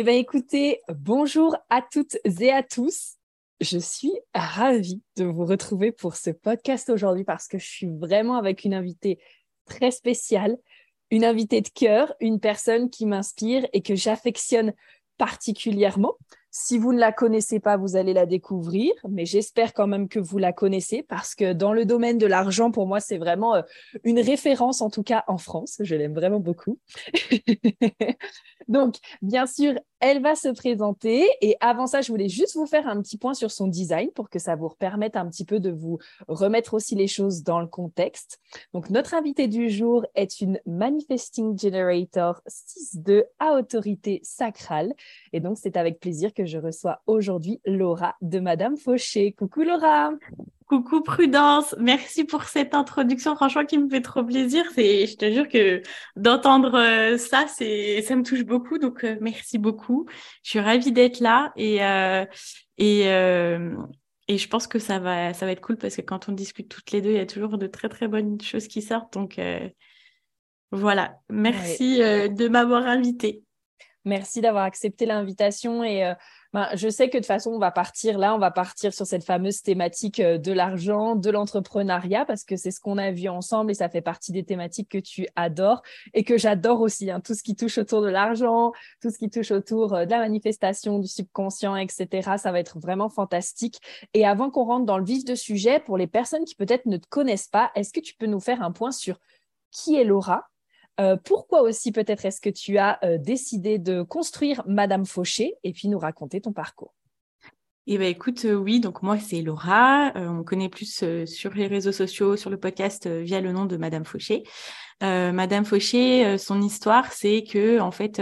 Eh bien écoutez, bonjour à toutes et à tous. Je suis ravie de vous retrouver pour ce podcast aujourd'hui parce que je suis vraiment avec une invitée très spéciale une invitée de cœur, une personne qui m'inspire et que j'affectionne particulièrement. Si vous ne la connaissez pas, vous allez la découvrir, mais j'espère quand même que vous la connaissez parce que dans le domaine de l'argent, pour moi, c'est vraiment euh, une référence, en tout cas en France. Je l'aime vraiment beaucoup. Donc, bien sûr, elle va se présenter. Et avant ça, je voulais juste vous faire un petit point sur son design pour que ça vous permette un petit peu de vous remettre aussi les choses dans le contexte. Donc, notre invitée du jour est une Manifesting Generator 6.2 à autorité sacrale. Et donc, c'est avec plaisir que je reçois aujourd'hui Laura de Madame Fauché. Coucou Laura Coucou Prudence, merci pour cette introduction, franchement qui me fait trop plaisir. C'est, je te jure que d'entendre euh, ça, c'est, ça me touche beaucoup, donc euh, merci beaucoup. Je suis ravie d'être là et euh, et et je pense que ça va, ça va être cool parce que quand on discute toutes les deux, il y a toujours de très très bonnes choses qui sortent. Donc voilà, merci de m'avoir invitée. Merci d'avoir accepté l'invitation et ben, je sais que de toute façon, on va partir là, on va partir sur cette fameuse thématique euh, de l'argent, de l'entrepreneuriat, parce que c'est ce qu'on a vu ensemble et ça fait partie des thématiques que tu adores et que j'adore aussi. Hein, tout ce qui touche autour de l'argent, tout ce qui touche autour euh, de la manifestation, du subconscient, etc. Ça va être vraiment fantastique. Et avant qu'on rentre dans le vif du sujet, pour les personnes qui peut-être ne te connaissent pas, est-ce que tu peux nous faire un point sur qui est Laura? Euh, pourquoi aussi peut-être est-ce que tu as euh, décidé de construire Madame Fauché et puis nous raconter ton parcours? Eh ben écoute, euh, oui, donc moi c'est Laura, on me connaît plus sur les réseaux sociaux, sur le podcast via le nom de Madame Fauché. Madame Fauché, son histoire, c'est que en fait,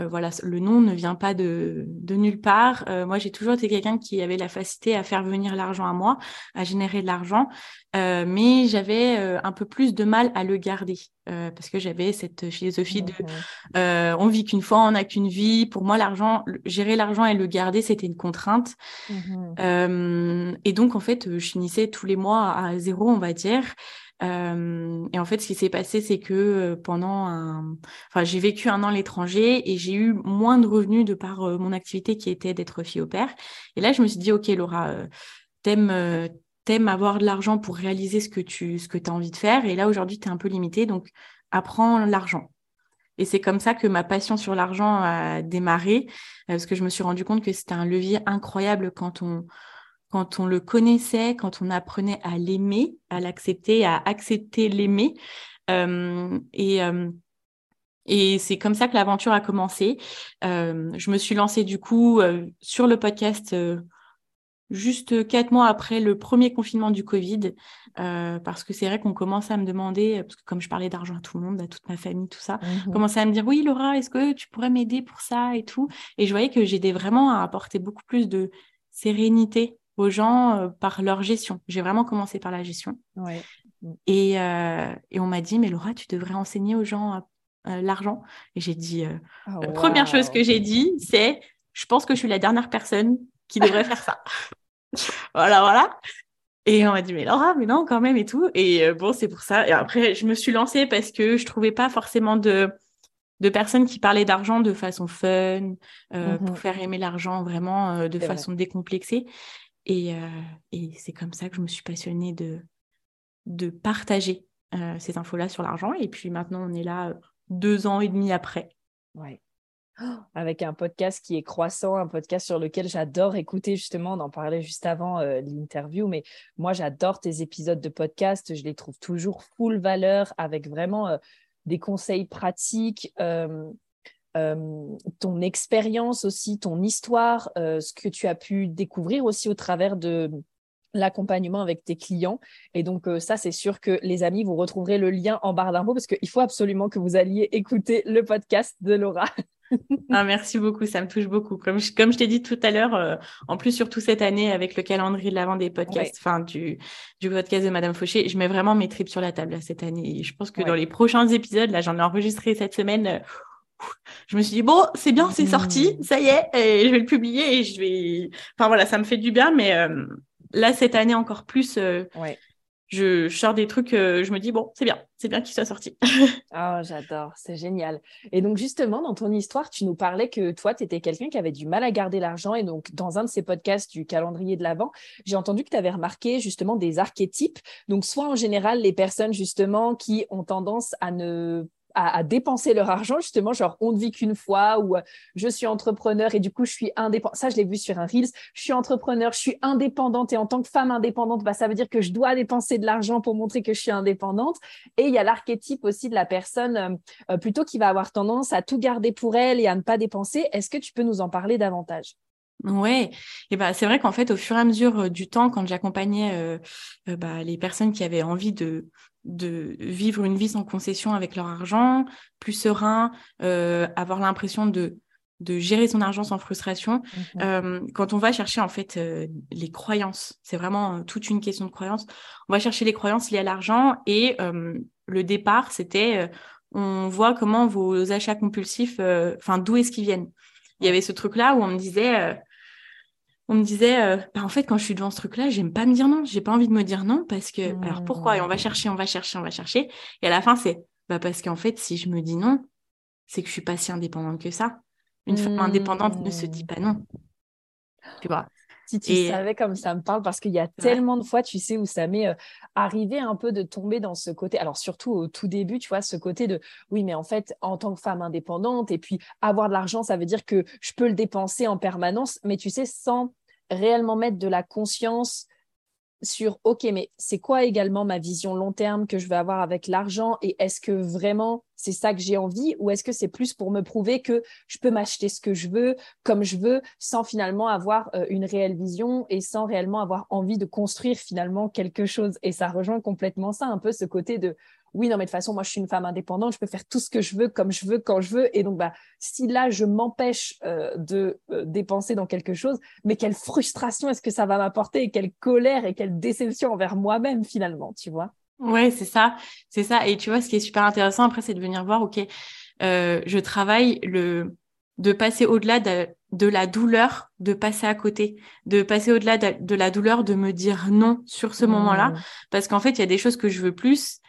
euh, voilà, le nom ne vient pas de, de nulle part. Euh, moi, j'ai toujours été quelqu'un qui avait la facilité à faire venir l'argent à moi, à générer de l'argent, euh, mais j'avais un peu plus de mal à le garder parce que j'avais cette philosophie de on vit qu'une fois, on n'a qu'une vie. Pour moi, l'argent, gérer l'argent et le garder, c'était une contrainte. Mmh et donc, en fait, je finissais tous les mois à zéro, on va dire. Et en fait, ce qui s'est passé, c'est que pendant un... Enfin, j'ai vécu un an à l'étranger et j'ai eu moins de revenus de par mon activité qui était d'être fille au père. Et là, je me suis dit, OK, Laura, t'aimes t'aimes avoir de l'argent pour réaliser ce que tu ce que as envie de faire. Et là, aujourd'hui, tu es un peu limité, donc apprends l'argent. Et c'est comme ça que ma passion sur l'argent a démarré, parce que je me suis rendu compte que c'était un levier incroyable quand on, quand on le connaissait, quand on apprenait à l'aimer, à l'accepter, à accepter l'aimer. Euh, et euh, et c'est comme ça que l'aventure a commencé. Euh, je me suis lancée du coup sur le podcast juste quatre mois après le premier confinement du Covid, parce que c'est vrai qu'on commençait à me demander, parce que comme je parlais d'argent à tout le monde, à toute ma famille, tout ça, mmh commençait à me dire oui Laura, est-ce que tu pourrais m'aider pour ça et tout? Et je voyais que j'aidais vraiment à apporter beaucoup plus de sérénité aux gens euh, par leur gestion. J'ai vraiment commencé par la gestion. Et, euh, et, on m'a dit, mais Laura, tu devrais enseigner aux gens euh, l'argent. Et j'ai dit, la oh, première chose que j'ai dit, c'est, je pense que je suis la dernière personne qui devrait faire ça. voilà, voilà. Et on m'a dit, mais Laura, mais non, quand même, et tout. Et bon, c'est pour ça. Et après, je me suis lancée parce que je trouvais pas forcément de, de personnes qui parlaient d'argent de façon fun, pour mmh faire aimer l'argent vraiment de façon décomplexée. Euh, et, c'est comme ça que je me suis passionnée de, partager euh, ces infos-là sur l'argent. Et puis maintenant, on est là euh, deux ans et demi après. Ouais. Oh, avec un podcast qui est croissant, un podcast sur lequel j'adore écouter justement, on en parlait juste avant l'interview, mais moi j'adore tes épisodes de podcast, je les trouve toujours full valeur avec vraiment des conseils pratiques, ton expérience aussi, ton histoire, euh, ce que tu as pu découvrir aussi au travers de, l'accompagnement avec tes clients. Et donc, euh, ça, c'est sûr que les amis, vous retrouverez le lien en barre d'infos parce qu'il faut absolument que vous alliez écouter le podcast de Laura. ah, merci beaucoup, ça me touche beaucoup. Comme je, comme je t'ai dit tout à l'heure, euh, en plus, surtout cette année, avec le calendrier de l'avant des podcasts, enfin, du, du podcast de Madame Fauché, je mets vraiment mes tripes sur la table cette année. Et je pense que dans les prochains épisodes, là, j'en ai enregistré cette semaine. Euh, je me suis dit, bon, c'est bien, c'est sorti, mmh. ça y est, et je vais le publier et je vais. Enfin, voilà, ça me fait du bien, mais là, cette année encore plus, euh, je, sors des trucs, euh, je me dis, bon, c'est bien, c'est bien qu'il soit sorti. oh, j'adore, c'est génial. Et donc, justement, dans ton histoire, tu nous parlais que toi, tu étais quelqu'un qui avait du mal à garder l'argent. Et donc, dans un de ces podcasts du calendrier de l'Avent, j'ai entendu que tu avais remarqué justement des archétypes. Donc, soit en général, les personnes justement qui ont tendance à ne à, dépenser leur argent, justement, genre on ne vit qu'une fois ou euh, je suis entrepreneur et du coup je suis indépendante. Ça, je l'ai vu sur un Reels. Je suis entrepreneur, je suis indépendante et en tant que femme indépendante, bah, ça veut dire que je dois dépenser de l'argent pour montrer que je suis indépendante. Et il y a l'archétype aussi de la personne euh, euh, plutôt qui va avoir tendance à tout garder pour elle et à ne pas dépenser. Est-ce que tu peux nous en parler davantage? Ouais, et bah c'est vrai qu'en fait au fur et à mesure du temps, quand j'accompagnais bah, les personnes qui avaient envie de de vivre une vie sans concession avec leur argent, plus serein, euh, avoir l'impression de, de gérer son argent sans frustration. Mhm. Euh, quand on va chercher en fait euh, les croyances, c'est vraiment toute une question de croyances. On va chercher les croyances liées à l'argent et le départ, c'était on voit comment vos achats compulsifs, enfin d'où est-ce qu'ils viennent. Il y avait ce truc là où on me disait on me disait, euh, bah, en fait, quand je suis devant ce truc-là, j'aime pas me dire non. J'ai pas envie de me dire non parce que, alors pourquoi? Et on va chercher, on va chercher, on va chercher. Et à la fin, c'est, bah, parce qu'en fait, si je me dis non, c'est que je suis pas si indépendante que ça. Une femme indépendante ne se dit pas non. Tu vois? Si tu savais comme ça me parle, parce qu'il y a tellement de fois, tu sais, où ça m'est euh, arrivé un peu de tomber dans ce côté, alors surtout au tout début, tu vois, ce côté de, oui, mais en fait, en tant que femme indépendante, et puis avoir de l'argent, ça veut dire que je peux le dépenser en permanence, mais tu sais, sans réellement mettre de la conscience sur OK, mais c'est quoi également ma vision long terme que je vais avoir avec l'argent et est-ce que vraiment c'est ça que j'ai envie ou est-ce que c'est plus pour me prouver que je peux m'acheter ce que je veux comme je veux sans finalement avoir euh, une réelle vision et sans réellement avoir envie de construire finalement quelque chose? Et ça rejoint complètement ça un peu ce côté de oui, non, mais de toute façon, moi, je suis une femme indépendante, je peux faire tout ce que je veux, comme je veux, quand je veux. Et donc, bah, si là, je m'empêche euh, de euh, dépenser dans quelque chose, mais quelle frustration est-ce que ça va m'apporter et quelle colère et quelle déception envers moi-même, finalement, tu vois? Ouais, c'est ça, c'est ça. Et tu vois, ce qui est super intéressant après, c'est de venir voir, ok, euh, je travaille le de passer au-delà de, de, la douleur, de passer à côté, de passer au-delà de, la douleur, de me dire non sur ce moment-là, mmh. parce qu'en fait, il y a des choses que je veux plus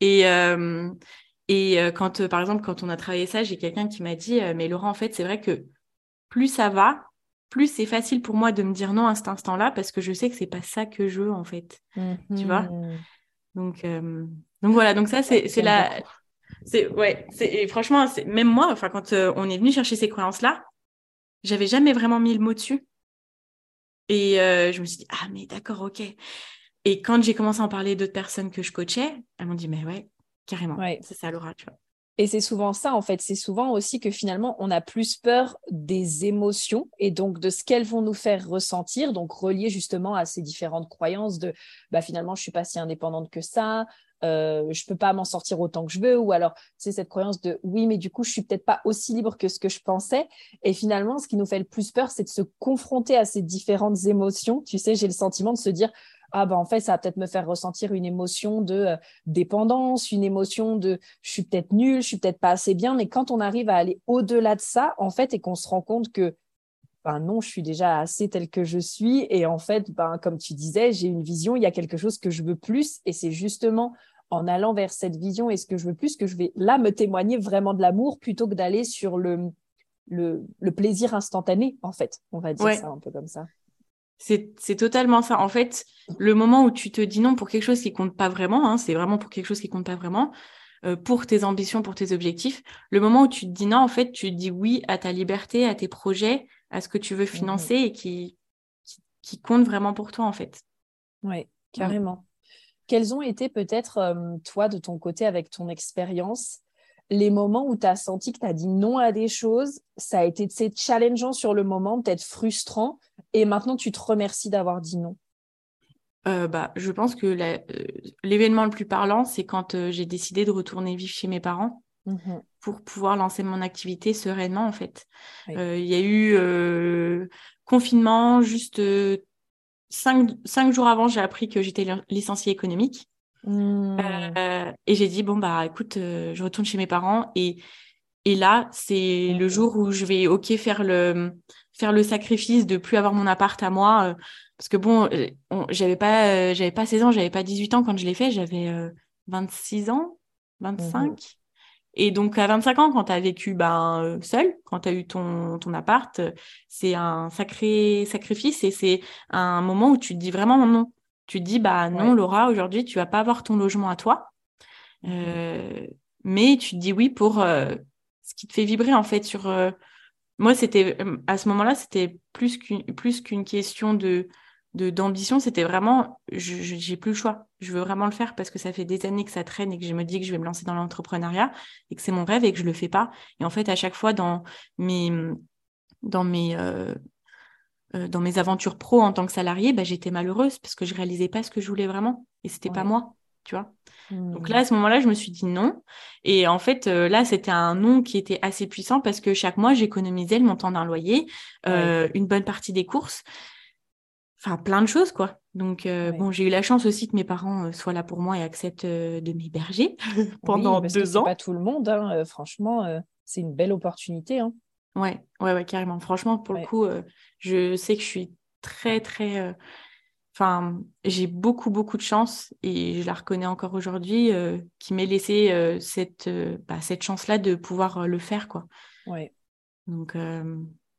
et, euh, et euh, quand, euh, par exemple, quand on a travaillé ça, j'ai quelqu'un qui m'a dit, mais Laurent, en fait, c'est vrai que plus ça va, plus c'est facile pour moi de me dire non à cet instant-là parce que je sais que c'est pas ça que je veux, en fait. Tu vois? Mmh. donc, donc voilà, donc ça, c'est, c'est la. C'est, ouais, c'est, franchement, c'est, même moi, enfin, quand on est venu chercher ces croyances-là, j'avais jamais vraiment mis le mot dessus. Et je me suis dit, ah, mais d'accord, ok. Et quand j'ai commencé à en parler d'autres personnes que je coachais, elles m'ont dit, mais ouais, carrément, c'est ça Laura, tu vois. Et c'est souvent ça, en fait. C'est souvent aussi que finalement, on a plus peur des émotions et donc de ce qu'elles vont nous faire ressentir. Donc, relié justement à ces différentes croyances de bah, finalement, je suis pas si indépendante que ça, euh, je peux pas m'en sortir autant que je veux. Ou alors, c'est cette croyance de oui, mais du coup, je suis peut-être pas aussi libre que ce que je pensais. Et finalement, ce qui nous fait le plus peur, c'est de se confronter à ces différentes émotions. Tu sais, j'ai le sentiment de se dire ah ben en fait ça va peut-être me faire ressentir une émotion de euh, dépendance, une émotion de je suis peut-être nulle, je suis peut-être pas assez bien, mais quand on arrive à aller au-delà de ça en fait et qu'on se rend compte que ben non, je suis déjà assez telle que je suis. Et en fait ben comme tu disais, j'ai une vision, il y a quelque chose que je veux plus. Et c'est justement en allant vers cette vision et ce que je veux plus que je vais là me témoigner vraiment de l'amour plutôt que d'aller sur le, le, plaisir instantané en fait, on va dire ça un peu comme ça. C'est totalement ça. En fait, le moment où tu te dis non pour quelque chose qui compte pas vraiment, hein, c'est vraiment pour quelque chose qui compte pas vraiment, euh, pour tes ambitions, pour tes objectifs. Le moment où tu te dis non, en fait, tu dis oui à ta liberté, à tes projets, à ce que tu veux mmh financer et qui, qui, compte vraiment pour toi, en fait. Oui, carrément. Quels ont été peut-être, euh, toi, de ton côté, avec ton expérience, les moments où tu as senti que tu as dit non à des choses, ça a été challengeant sur le moment, peut-être frustrant, et maintenant tu te remercies d'avoir dit non euh, bah, je pense que euh, l'événement le plus parlant, c'est quand euh, j'ai décidé de retourner vivre chez mes parents mmh pour pouvoir lancer mon activité sereinement, en fait. Il y a eu confinement, juste cinq, cinq, jours avant, j'ai appris que j'étais licenciée économique. Mmh. et j'ai dit, bon, bah écoute, je retourne chez mes parents. Et, et là, c'est le jour où je vais, OK, faire le, faire le sacrifice de plus avoir mon appart à moi parce que bon, euh, j'avais pas, euh, j'avais pas 16 ans, j'avais pas 18 ans quand je l'ai fait, j'avais 26 euh, ans, 25. Mhm. Et donc, à 25 ans, quand tu as vécu ben, seul, quand tu as eu ton, ton appart, c'est un sacré sacrifice et c'est un moment où tu te dis vraiment non. Tu te dis, bah non, Laura, aujourd'hui, tu vas pas avoir ton logement à toi. Mhm. mais tu te dis oui pour ce qui te fait vibrer, en fait, sur. moi, c'était à ce moment-là, c'était plus qu'une plus qu'une question de d'ambition, c'était vraiment, je j'ai plus le choix. Je veux vraiment le faire parce que ça fait des années que ça traîne et que je me dis que je vais me lancer dans l'entrepreneuriat et que c'est mon rêve et que je le fais pas. Et en fait, à chaque fois dans mes dans mes euh, euh, dans mes aventures pro en tant que salariée, bah, j'étais malheureuse parce que je réalisais pas ce que je voulais vraiment et c'était pas moi, tu vois. Donc là, à ce moment-là, je me suis dit non. Et en fait, euh, là, c'était un non qui était assez puissant parce que chaque mois, j'économisais le montant d'un loyer, une bonne partie des courses enfin plein de choses quoi. Donc euh, bon, j'ai eu la chance aussi que mes parents euh, soient là pour moi et acceptent euh, de m'héberger pendant oui, deux ans. Pas tout le monde, hein, franchement, c'est une belle opportunité. Hein. Ouais, ouais, ouais, carrément. Franchement, pour le coup, je sais que je suis très, très. Enfin, j'ai beaucoup, beaucoup de chance et je la reconnais encore aujourd'hui, qui m'ait laissé cette, bah, cette chance-là de pouvoir le faire, quoi. Ouais. Donc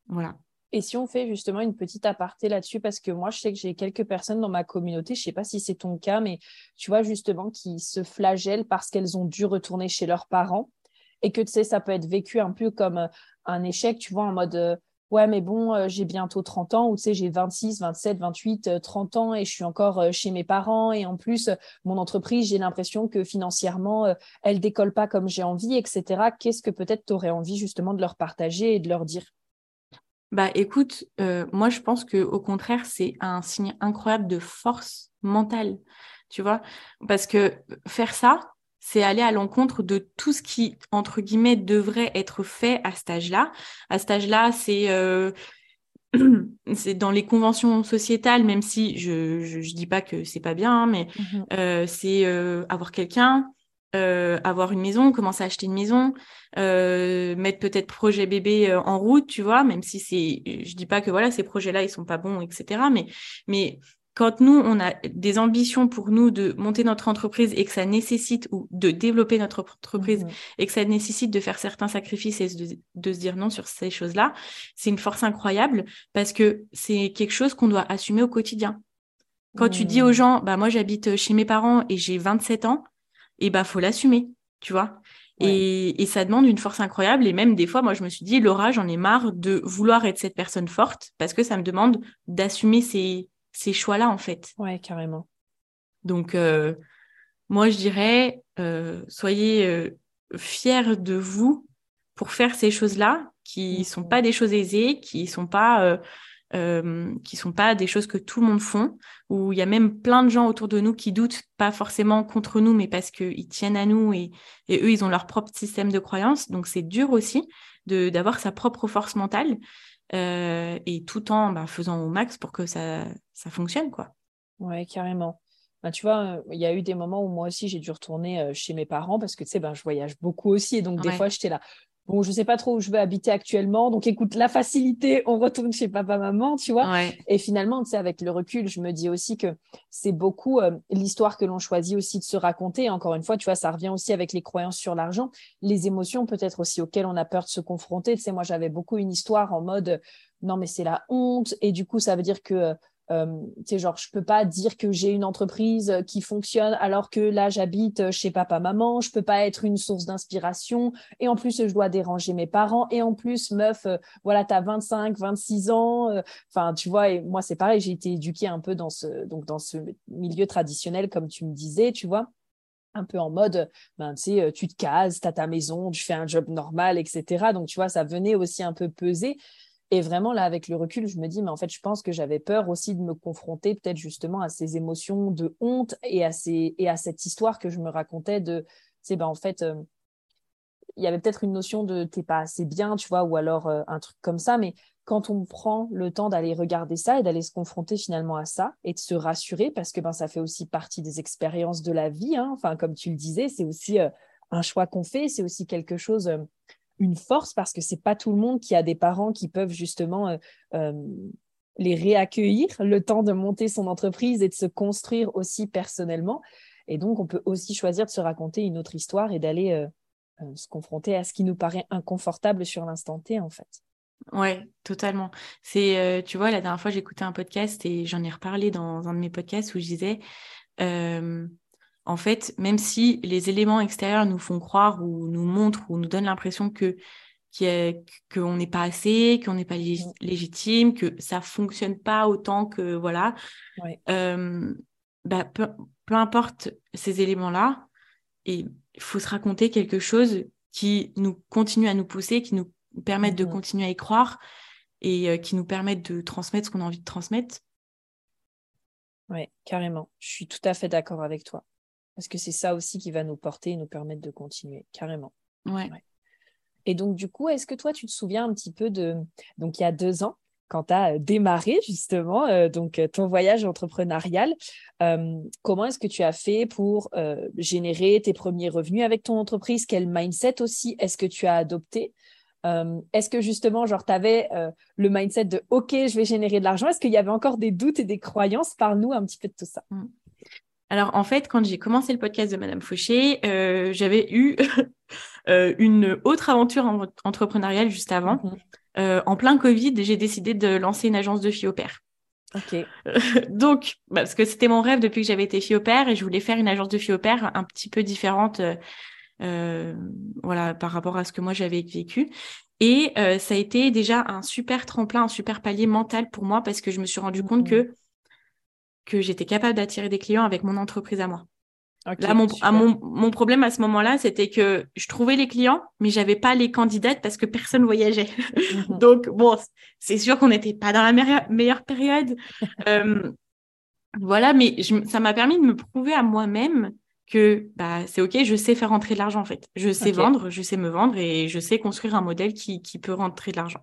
voilà. Et si on fait justement une petite aparté là-dessus, parce que moi, je sais que j'ai quelques personnes dans ma communauté, je ne sais pas si c'est ton cas, mais tu vois justement qui se flagellent parce qu'elles ont dû retourner chez leurs parents et que tu sais, ça peut être vécu un peu comme euh, un échec, tu vois, en mode euh, ouais, mais bon, euh, j'ai bientôt 30 ans, ou tu sais, j'ai 26, 27, 28, 30 ans et je suis encore chez mes parents. Et en plus, mon entreprise, j'ai l'impression que financièrement, elle décolle pas comme j'ai envie, etc. Qu'est-ce que peut-être tu aurais envie justement de leur partager et de leur dire? Bah écoute, euh, moi je pense que au contraire c'est un signe incroyable de force mentale, tu vois, parce que faire ça, c'est aller à l'encontre de tout ce qui entre guillemets devrait être fait à cet âge-là. À cet âge-là, c'est euh, c'est dans les conventions sociétales, même si je je, dis pas que c'est pas bien, hein, mais mmh euh, c'est avoir quelqu'un, euh, avoir une maison, commencer à acheter une maison, euh, mettre peut-être projet bébé euh, en route, tu vois, même si c'est, je dis pas que voilà ces projets-là ils sont pas bons, etc. Mais mais quand nous on a des ambitions pour nous de monter notre entreprise et que ça nécessite ou de développer notre entreprise mmh et que ça nécessite de faire certains sacrifices et de, de se dire non sur ces choses-là, c'est une force incroyable parce que c'est quelque chose qu'on doit assumer au quotidien. Quand tu dis aux mmh. gens, bah moi j'habite chez mes parents et j'ai 27 ans, et bah faut l'assumer, tu vois. Et, ça demande une force incroyable. Et même des fois, moi, je me suis dit, Laura, j'en ai marre de vouloir être cette personne forte parce que ça me demande d'assumer ces, ces choix-là, en fait. Ouais, carrément. Donc, euh, moi, je dirais, euh, soyez euh, fiers de vous pour faire ces choses-là qui ne sont pas des choses aisées, qui ne sont pas euh, qui sont pas des choses que tout le monde font, où il y a même plein de gens autour de nous qui doutent, pas forcément contre nous, mais parce qu'ils tiennent à nous et, et, eux, ils ont leur propre système de croyance. Donc c'est dur aussi de d'avoir sa propre force mentale euh, et tout en bah, faisant au max pour que ça, ça fonctionne. quoi. Ouais, carrément. Ben, tu vois, il y a eu des moments où moi aussi j'ai dû retourner euh, chez mes parents parce que tu sais, ben, je voyage beaucoup aussi et donc des fois j'étais là, bon, je sais pas trop où je vais habiter actuellement. Donc, écoute, la facilité, on retourne chez papa, maman, tu vois. Et finalement, tu sais, avec le recul, je me dis aussi que c'est beaucoup euh, l'histoire que l'on choisit aussi de se raconter. Encore une fois, tu vois, ça revient aussi avec les croyances sur l'argent, les émotions peut-être aussi auxquelles on a peur de se confronter. Tu sais, moi, j'avais beaucoup une histoire en mode, non, mais c'est la honte. Et du coup, ça veut dire que euh, euh, tu genre, je peux pas dire que j'ai une entreprise qui fonctionne alors que là, j'habite chez papa, maman. Je peux pas être une source d'inspiration. Et en plus, je dois déranger mes parents. Et en plus, meuf, euh, voilà, tu as 25, 26 ans. Euh, enfin, tu vois, et moi, c'est pareil. J'ai été éduquée un peu dans ce, donc, dans ce milieu traditionnel, comme tu me disais, tu vois un peu en mode, ben, tu sais, tu te cases, tu as ta maison, tu fais un job normal, etc. Donc, tu vois, ça venait aussi un peu peser. Et vraiment, là, avec le recul, je me dis, mais en fait, je pense que j'avais peur aussi de me confronter peut-être justement à ces émotions de honte et à, ces, et à cette histoire que je me racontais de, c'est ben en fait, euh, il y avait peut-être une notion de t'es pas assez bien, tu vois, ou alors euh, un truc comme ça, mais quand on prend le temps d'aller regarder ça et d'aller se confronter finalement à ça et de se rassurer, parce que ben, ça fait aussi partie des expériences de la vie, hein. enfin, comme tu le disais, c'est aussi euh, un choix qu'on fait, c'est aussi quelque chose, une force, parce que c'est pas tout le monde qui a des parents qui peuvent justement les réaccueillir le temps de monter son entreprise et de se construire aussi personnellement. Et donc, on peut aussi choisir de se raconter une autre histoire et d'aller euh, se confronter à ce qui nous paraît inconfortable sur l'instant T, en fait. Ouais, totalement. C'est, euh, tu vois, la dernière fois, j'écoutais un podcast et j'en ai reparlé dans un de mes podcasts où je disais, euh, en fait, même si les éléments extérieurs nous font croire ou nous montrent ou nous donnent l'impression que qu'on n'est pas assez, qu'on n'est pas mm. légitime, que ça fonctionne pas autant que voilà. bah, peu, peu importe ces éléments-là, il faut se raconter quelque chose qui nous continue à nous pousser, qui nous permette de mhm. continuer à y croire et euh, qui nous permette de transmettre ce qu'on a envie de transmettre. Oui, carrément. Je suis tout à fait d'accord avec toi. Parce que c'est ça aussi qui va nous porter et nous permettre de continuer, carrément. Ouais. Et donc, du coup, est-ce que toi, tu te souviens un petit peu de... Donc, il y a deux ans, quand tu as euh, démarré justement euh, donc euh, ton voyage entrepreneurial. comment est-ce que tu as fait pour générer tes premiers revenus avec ton entreprise? Quel mindset aussi est-ce que tu as adopté? Est-ce que justement, genre, tu avais le mindset de OK, je vais générer de l'argent? Est-ce qu'il y avait encore des doutes et des croyances Parle-nous un petit peu de tout ça? Alors en fait, quand j'ai commencé le podcast de Madame Fauché, j'avais eu une autre aventure entrepreneuriale juste avant. Mmh euh, en plein Covid, j'ai décidé de lancer une agence de filles au père. Ok. donc, bah, parce que c'était mon rêve depuis que j'avais été fille au père et je voulais faire une agence de filles au père un petit peu différente, euh, euh, voilà, par rapport à ce que moi j'avais vécu. Et ça a été déjà un super tremplin, un super palier mental pour moi parce que je me suis rendu compte mmh. que que j'étais capable d'attirer des clients avec mon entreprise à moi. Là, mon, mon, problème à ce moment-là, c'était que je trouvais les clients, mais j'avais pas les candidates parce que personne voyageait. Mhm. Donc, bon, c'est sûr qu'on n'était pas dans la meilleure, période. Euh, voilà, mais ça m'a permis de me prouver à moi-même que bah, c'est OK, je sais faire rentrer de l'argent en fait. Je sais vendre, je sais me vendre et je sais construire un modèle qui, qui peut rentrer de l'argent.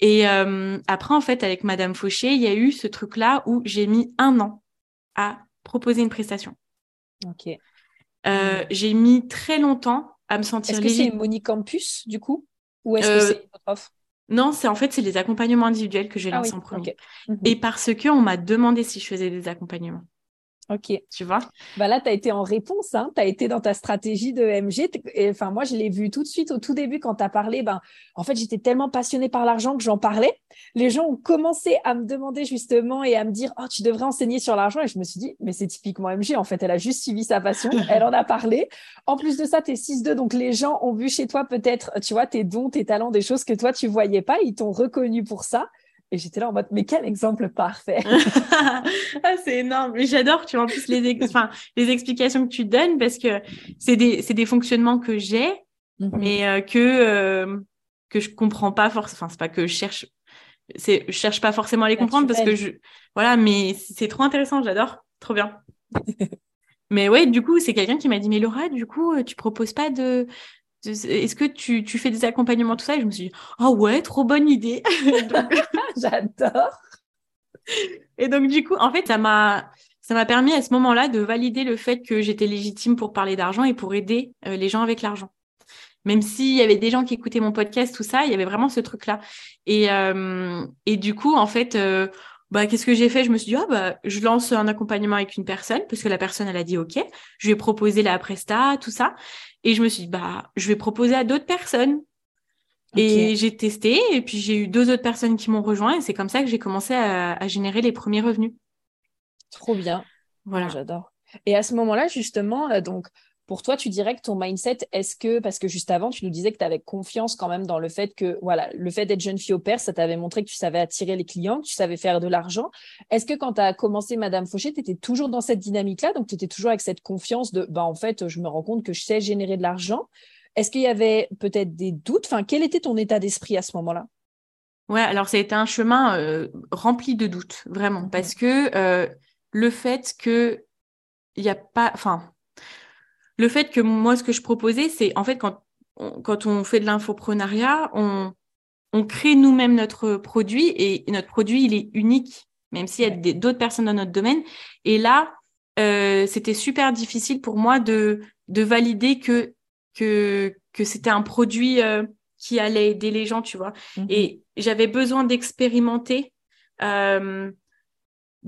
Et euh, après, en fait, avec Madame Fauché, il y a eu ce truc-là où j'ai mis un an à proposer une prestation. Ok. Euh, j'ai mis très longtemps à me sentir. Est-ce que c'est Moni Campus du coup? Ou est-ce que euh, c'est une offre? Non, c'est en fait c'est les accompagnements individuels que j'ai ah lancés en premier. Mhm. Et parce que on m'a demandé si je faisais des accompagnements. Ok. Tu vois? Bah Là, tu as été en réponse, hein. tu as été dans ta stratégie de MG. Enfin, moi, je l'ai vu tout de suite au tout début quand tu as parlé. Ben, en fait, j'étais tellement passionnée par l'argent que j'en parlais. Les gens ont commencé à me demander justement et à me dire Oh, tu devrais enseigner sur l'argent. Et je me suis dit Mais c'est typiquement MG. En fait, elle a juste suivi sa passion. elle en a parlé. En plus de ça, tu es 6-2. Donc, les gens ont vu chez toi peut-être, tu vois, tes dons, tes talents, des choses que toi, tu voyais pas. Ils t'ont reconnu pour ça. Et j'étais là en mode, mais quel exemple parfait ah, C'est énorme. Mais j'adore, tu vois, en plus les, enfin, les explications que tu donnes parce que c'est des, des fonctionnements que j'ai, mhm. mais euh, que, euh, que je comprends pas forcément. Enfin, c'est pas que je cherche, je cherche pas forcément à les comprendre parce que je, voilà, mais c'est trop intéressant, j'adore, trop bien. mais ouais, du coup, c'est quelqu'un qui m'a dit, mais Laura, du coup, tu proposes pas de, est-ce que tu, fais des accompagnements, tout ça? Et je me suis dit, ah ouais, trop bonne idée. J'adore. Et donc, du coup, en fait, ça m'a, ça m'a permis à ce moment-là de valider le fait que j'étais légitime pour parler d'argent et pour aider euh, les gens avec l'argent. Même s'il y avait des gens qui écoutaient mon podcast, tout ça, il y avait vraiment ce truc-là. Et, euh, et du coup, en fait, euh, bah, qu'est-ce que j'ai fait? Je me suis dit, ah, bah, je lance un accompagnement avec une personne, parce que la personne, elle a dit OK. Je lui ai proposé la Presta, tout ça. Et je me suis dit, bah, je vais proposer à d'autres personnes. Et j'ai testé, et puis j'ai eu deux autres personnes qui m'ont rejoint, et c'est comme ça que j'ai commencé à, générer les premiers revenus. Trop bien. Voilà. J'adore. Et à ce moment-là, justement, euh, donc, pour toi, tu dirais que ton mindset, est-ce que, parce que juste avant, tu nous disais que tu avais confiance quand même dans le fait que, voilà, le fait d'être jeune fille au père, ça t'avait montré que tu savais attirer les clients, que tu savais faire de l'argent. Est-ce que quand tu as commencé Madame Fauché, tu étais toujours dans cette dynamique-là? Donc, tu étais toujours avec cette confiance de, bah, en fait, je me rends compte que je sais générer de l'argent. Est-ce qu'il y avait peut-être des doutes? Enfin, quel était ton état d'esprit à ce moment-là? Ouais, alors ça a été un chemin euh, rempli de doutes, vraiment, Mhm. parce que euh, le fait que il y a pas, enfin, le fait que moi ce que je proposais, c'est en fait quand on, quand on fait de l'infoprenariat, on on crée nous-mêmes notre produit et notre produit il est unique, même s'il y a d'autres personnes dans notre domaine. Et là, euh, c'était super difficile pour moi de de valider que que que c'était un produit euh, qui allait aider les gens, tu vois. Mhm. Et j'avais besoin d'expérimenter, euh,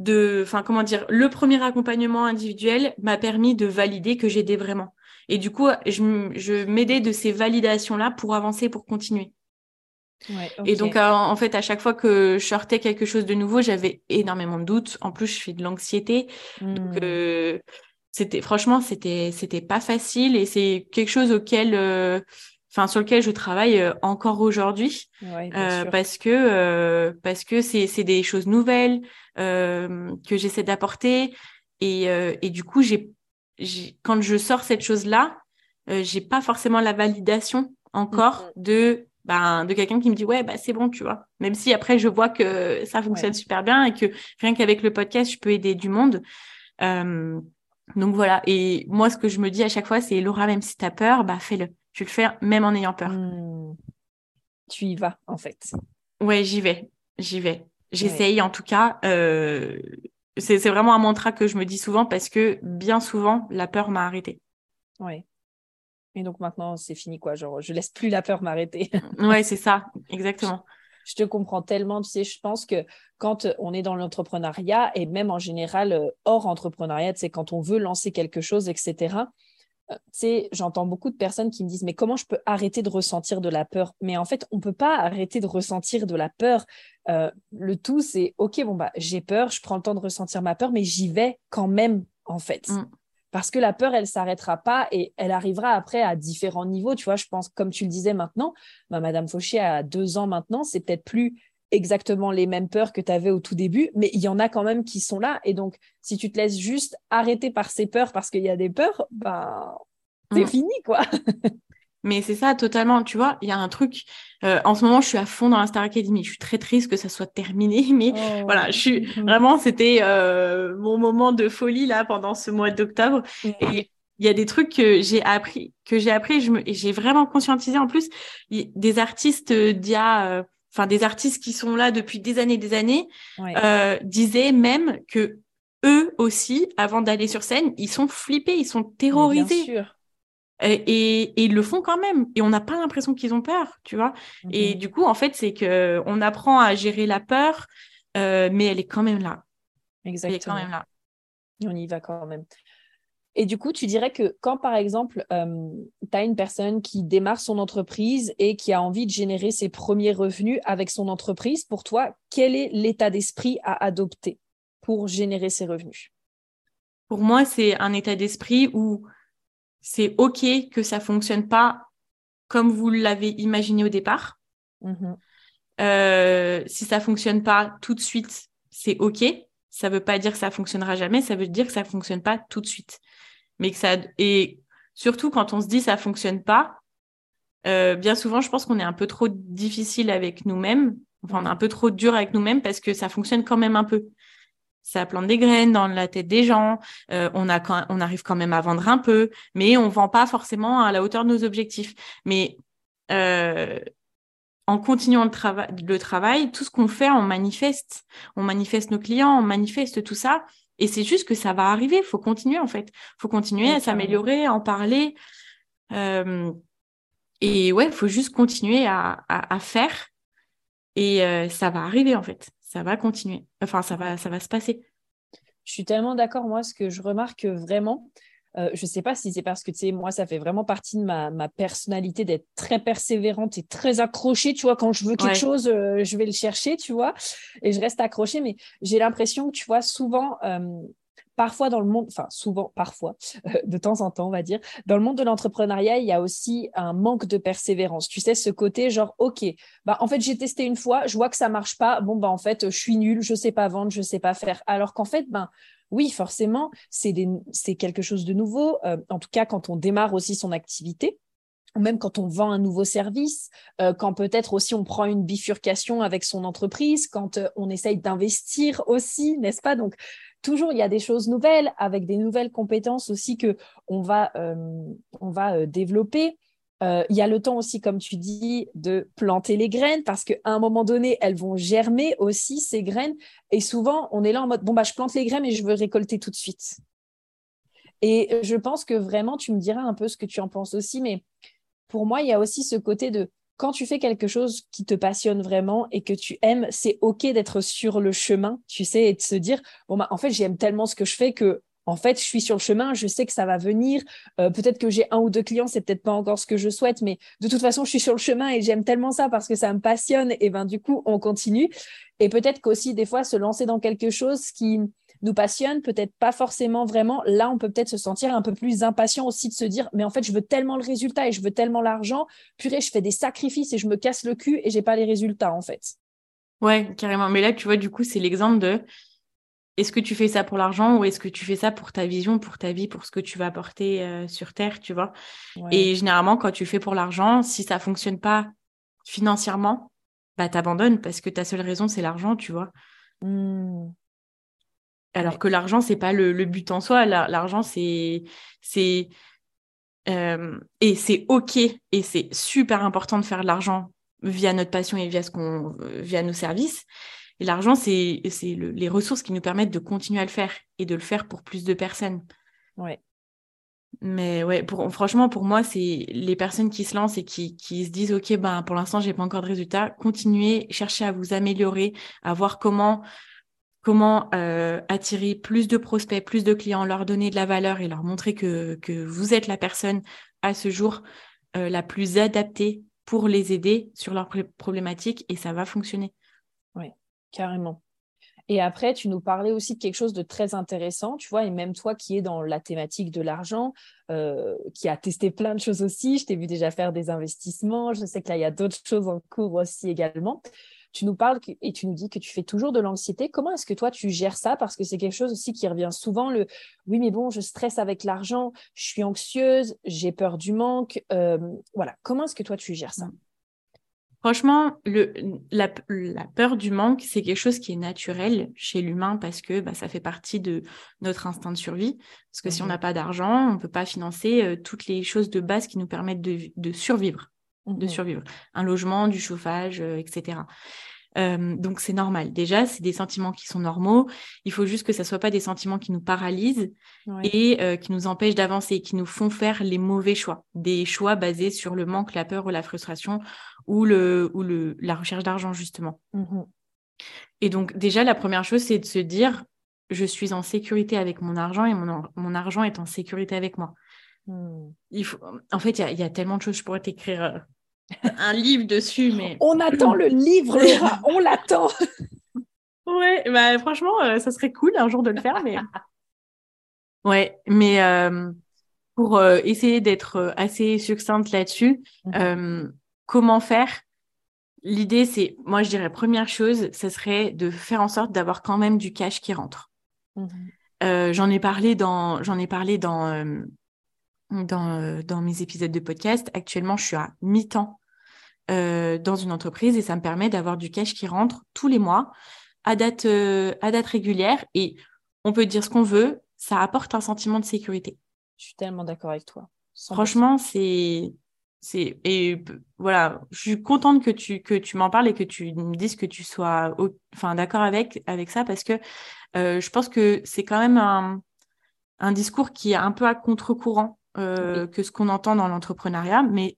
de, enfin comment dire, le premier accompagnement individuel m'a permis de valider que j'aidais vraiment. Et du coup, je, je m'aidais de ces validations-là pour avancer, pour continuer. Ouais, Et donc, euh, en fait, à chaque fois que je sortais quelque chose de nouveau, j'avais énormément de doutes. En plus, je fais de l'anxiété. Hmm. Donc, euh, c'était, franchement, c'était, c'était pas facile et c'est quelque chose auquel, euh, enfin, sur lequel je travaille euh, encore aujourd'hui. Ouais, Euh, parce que euh, parce que c'est c'est des choses nouvelles euh, que j'essaie d'apporter. Et euh, et du coup j'ai quand je sors cette chose là euh, j'ai pas forcément la validation encore de ben de quelqu'un qui me dit ouais bah c'est bon tu vois. Même si après je vois que ça fonctionne super bien et que rien qu'avec le podcast je peux aider du monde. Euh, donc voilà. Et moi ce que je me dis à chaque fois c'est Laura même si t'as peur bah fais-le tu le fais même en ayant peur Hmm. Tu y vas, en fait. Ouais, j'y vais, j'y vais. J'essaye en tout cas. Euh, c'est c'est vraiment un mantra que je me dis souvent parce que bien souvent, la peur m'a arrêtée. Ouais. Et donc maintenant, c'est fini, quoi. Genre, je laisse plus la peur m'arrêter. Ouais, c'est ça, exactement. Je te comprends tellement, tu sais, je pense que quand on est dans l'entrepreneuriat et même en général euh, hors entrepreneuriat, tu sais, quand on veut lancer quelque chose, etc., euh, tu sais, j'entends beaucoup de personnes qui me disent, mais comment je peux arrêter de ressentir de la peur? Mais en fait, on peut pas arrêter de ressentir de la peur. Euh, le tout, c'est, OK, bon, bah, j'ai peur, je prends le temps de ressentir ma peur, mais j'y vais quand même, en fait. Mm. Parce que la peur, elle s'arrêtera pas et elle arrivera après à différents niveaux. Tu vois, je pense, comme tu le disais maintenant, bah, Madame Fauché a deux ans maintenant, c'est peut-être plus exactement les mêmes peurs que tu avais au tout début, mais il y en a quand même qui sont là. Et donc, si tu te laisses juste arrêter par ces peurs parce qu'il y a des peurs, bah, c'est Mm. fini, quoi. Mais c'est ça, totalement. Tu vois, il y a un truc. euh, en ce moment, je suis à fond dans la Star Academy. Je suis très triste que ça soit terminé, mais Oh. voilà, je suis Mhm. vraiment, c'était euh, mon moment de folie là pendant ce mois d'octobre. Mhm. Et il y a des trucs que j'ai appris, que j'ai appris, je me, et j'ai vraiment conscientisé en plus des artistes d'il y a, euh, enfin des artistes qui sont là depuis des années, et des années, Ouais. euh, disaient même que eux aussi, avant d'aller sur scène, ils sont flippés, ils sont bien terrorisés, sûr. et, et, et ils le font quand même, et on n'a pas l'impression qu'ils ont peur, tu vois. Et Mhm. du coup, en fait, c'est que on apprend à gérer la peur, euh, mais elle est quand même là. Elle est quand Exactement. même là. On y va quand même. Et du coup, tu dirais que quand, par exemple, tu as une personne qui démarre son entreprise et qui a envie de générer ses premiers revenus avec son entreprise, pour toi, quel est l'état d'esprit à adopter pour générer ses revenus? Pour moi, c'est un état d'esprit où c'est OK que ça fonctionne pas comme vous l'avez imaginé au départ. Mhm. Euh, si ça fonctionne pas tout de suite, c'est OK. Ça veut pas dire que ça fonctionnera jamais, ça veut dire que ça fonctionne pas tout de suite. Mais que ça et surtout quand on se dit ça fonctionne pas, euh, bien souvent, je pense qu'on est un peu trop difficile avec nous-mêmes. Enfin, on est un peu trop dur avec nous-mêmes parce que ça fonctionne quand même un peu. Ça plante des graines dans la tête des gens. euh, on, arrive quand même à vendre un peu, mais on vend pas forcément à la hauteur de nos objectifs. Mais euh, en continuant le, le travail, tout ce qu'on fait, on manifeste. On manifeste nos clients, on manifeste tout ça. Et c'est juste que ça va arriver. Il faut continuer, en fait. Il faut continuer à s'améliorer, à en parler. Euh, et ouais, il faut juste continuer à, à, à faire. Et euh, ça va arriver, en fait. Ça va continuer. Enfin, ça va, ça va se passer. Je suis tellement d'accord, moi, ce que je remarque vraiment, euh, je ne sais pas si c'est parce que, tu sais, moi, ça fait vraiment partie de ma, ma personnalité d'être très persévérante et très accrochée, tu vois, quand je veux quelque Ouais. chose, euh, je vais le chercher, tu vois, et je reste accrochée, mais j'ai l'impression que, tu vois, souvent, euh, parfois dans le monde, enfin, souvent, parfois, euh, de temps en temps, on va dire, dans le monde de l'entrepreneuriat, il y a aussi un manque de persévérance. Tu sais, ce côté genre, OK, bah, en fait, j'ai testé une fois, je vois que ça marche pas, bon, bah, en fait, je suis nulle, je sais pas vendre, je sais pas faire. Alors qu'en fait, ben, oui, forcément, c'est quelque chose de nouveau, euh, en tout cas quand on démarre aussi son activité. même quand on vend un nouveau service, euh, quand peut-être aussi on prend une bifurcation avec son entreprise, quand euh, on essaye d'investir aussi, n'est-ce pas? Donc, toujours, il y a des choses nouvelles avec des nouvelles compétences aussi que on va, on va développer. Il y a le temps aussi, comme tu dis, de planter les graines parce qu'à un moment donné, elles vont germer aussi, ces graines. Et souvent, on est là en mode, bon, bah, je plante les graines et je veux récolter tout de suite. Et je pense que vraiment, tu me diras un peu ce que tu en penses aussi, mais pour moi, il y a aussi ce côté de quand tu fais quelque chose qui te passionne vraiment et que tu aimes, c'est OK d'être sur le chemin, tu sais, et de se dire, bon, bah, en fait, j'aime tellement ce que je fais que, en fait, je suis sur le chemin, je sais que ça va venir. Euh, peut-être que j'ai un ou deux clients, c'est peut-être pas encore ce que je souhaite, mais de toute façon, je suis sur le chemin et j'aime tellement ça parce que ça me passionne. Et ben, du coup, on continue. Et peut-être qu'aussi, des fois, se lancer dans quelque chose qui, nous passionne, peut-être pas forcément vraiment. Là, on peut peut-être se sentir un peu plus impatient aussi de se dire, mais en fait, je veux tellement le résultat et je veux tellement l'argent. Purée, je fais des sacrifices et je me casse le cul et j'ai pas les résultats, en fait. Ouais, carrément. Mais là, tu vois, du coup, c'est l'exemple de est-ce que tu fais ça pour l'argent ou est-ce que tu fais ça pour ta vision, pour ta vie, pour ce que tu vas apporter euh, sur Terre, tu vois? Et généralement, quand tu le fais pour l'argent, si ça fonctionne pas financièrement, bah t'abandonnes parce que ta seule raison, c'est l'argent, tu vois? Mmh. Alors que l'argent, c'est pas le, but en soi. L'argent, c'est c'est euh, et c'est ok et c'est super important de faire de l'argent via notre passion et via ce qu'on via nos services. Et l'argent, c'est les ressources qui nous permettent de continuer à le faire et de le faire pour plus de personnes. Ouais. Mais ouais, pour, franchement, pour moi, c'est les personnes qui se lancent et qui, qui se disent, OK, ben, pour l'instant, j'ai pas encore de résultats. Continuez, cherchez à vous améliorer, à voir comment comment euh, attirer plus de prospects, plus de clients, leur donner de la valeur et leur montrer que, que vous êtes la personne à ce jour euh, la plus adaptée pour les aider sur leurs problématiques et ça va fonctionner. Oui, carrément. Et après, tu nous parlais aussi de quelque chose de très intéressant, tu vois, et même toi qui es dans la thématique de l'argent, euh, qui a testé plein de choses aussi, je t'ai vu déjà faire des investissements, je sais que là, il y a d'autres choses en cours aussi également. Tu nous parles et tu nous dis que tu fais toujours de l'anxiété. Comment est-ce que toi, tu gères ça? Parce que c'est quelque chose aussi qui revient souvent, le oui, mais bon, je stresse avec l'argent, je suis anxieuse, j'ai peur du manque. Euh, voilà, comment est-ce que toi, tu gères ça? Franchement, le, la, peur du manque, c'est quelque chose qui est naturel chez l'humain parce que bah, ça fait partie de notre instinct de survie. Parce que si on mmh n'a pas d'argent, on ne peut pas financer euh, toutes les choses de base qui nous permettent de survivre de mmh survivre. Un logement, du chauffage, euh, etc. Euh, donc c'est normal. Déjà, c'est des sentiments qui sont normaux. Il faut juste que ça soit pas des sentiments qui nous paralysent et euh, qui nous empêchent d'avancer, qui nous font faire les mauvais choix, des choix basés sur le manque, la peur ou la frustration ou le ou le la recherche d'argent justement. Mmh et donc déjà la première chose c'est de se dire je suis en sécurité avec mon argent et mon, mon argent est en sécurité avec moi. Mmh. Il faut... En fait, il y, y, a tellement de choses, je pourrais t'écrire un livre dessus, mais... On attend le livre, on l'attend. ouais, bah, franchement, euh, ça serait cool un jour de le faire, mais... ouais, mais euh, pour euh, essayer d'être assez succincte là-dessus, mhm. comment faire? L'idée, c'est, moi, je dirais, première chose, ce serait de faire en sorte d'avoir quand même du cash qui rentre. Mhm. j'en ai parlé dans, j'en ai parlé dans, dans, dans mes épisodes de podcast. Actuellement, je suis à mi-temps euh, dans une entreprise et ça me permet d'avoir du cash qui rentre tous les mois à date, euh, à date régulière. Et on peut dire ce qu'on veut, ça apporte un sentiment de sécurité. Je suis tellement d'accord avec toi. Franchement, c'est c'est et voilà je suis contente que tu que tu m'en parles et que tu me dises que tu sois enfin d'accord avec avec ça parce que euh, je pense que c'est quand même un, un discours qui est un peu à contre-courant que ce qu'on entend dans l'entrepreneuriat mais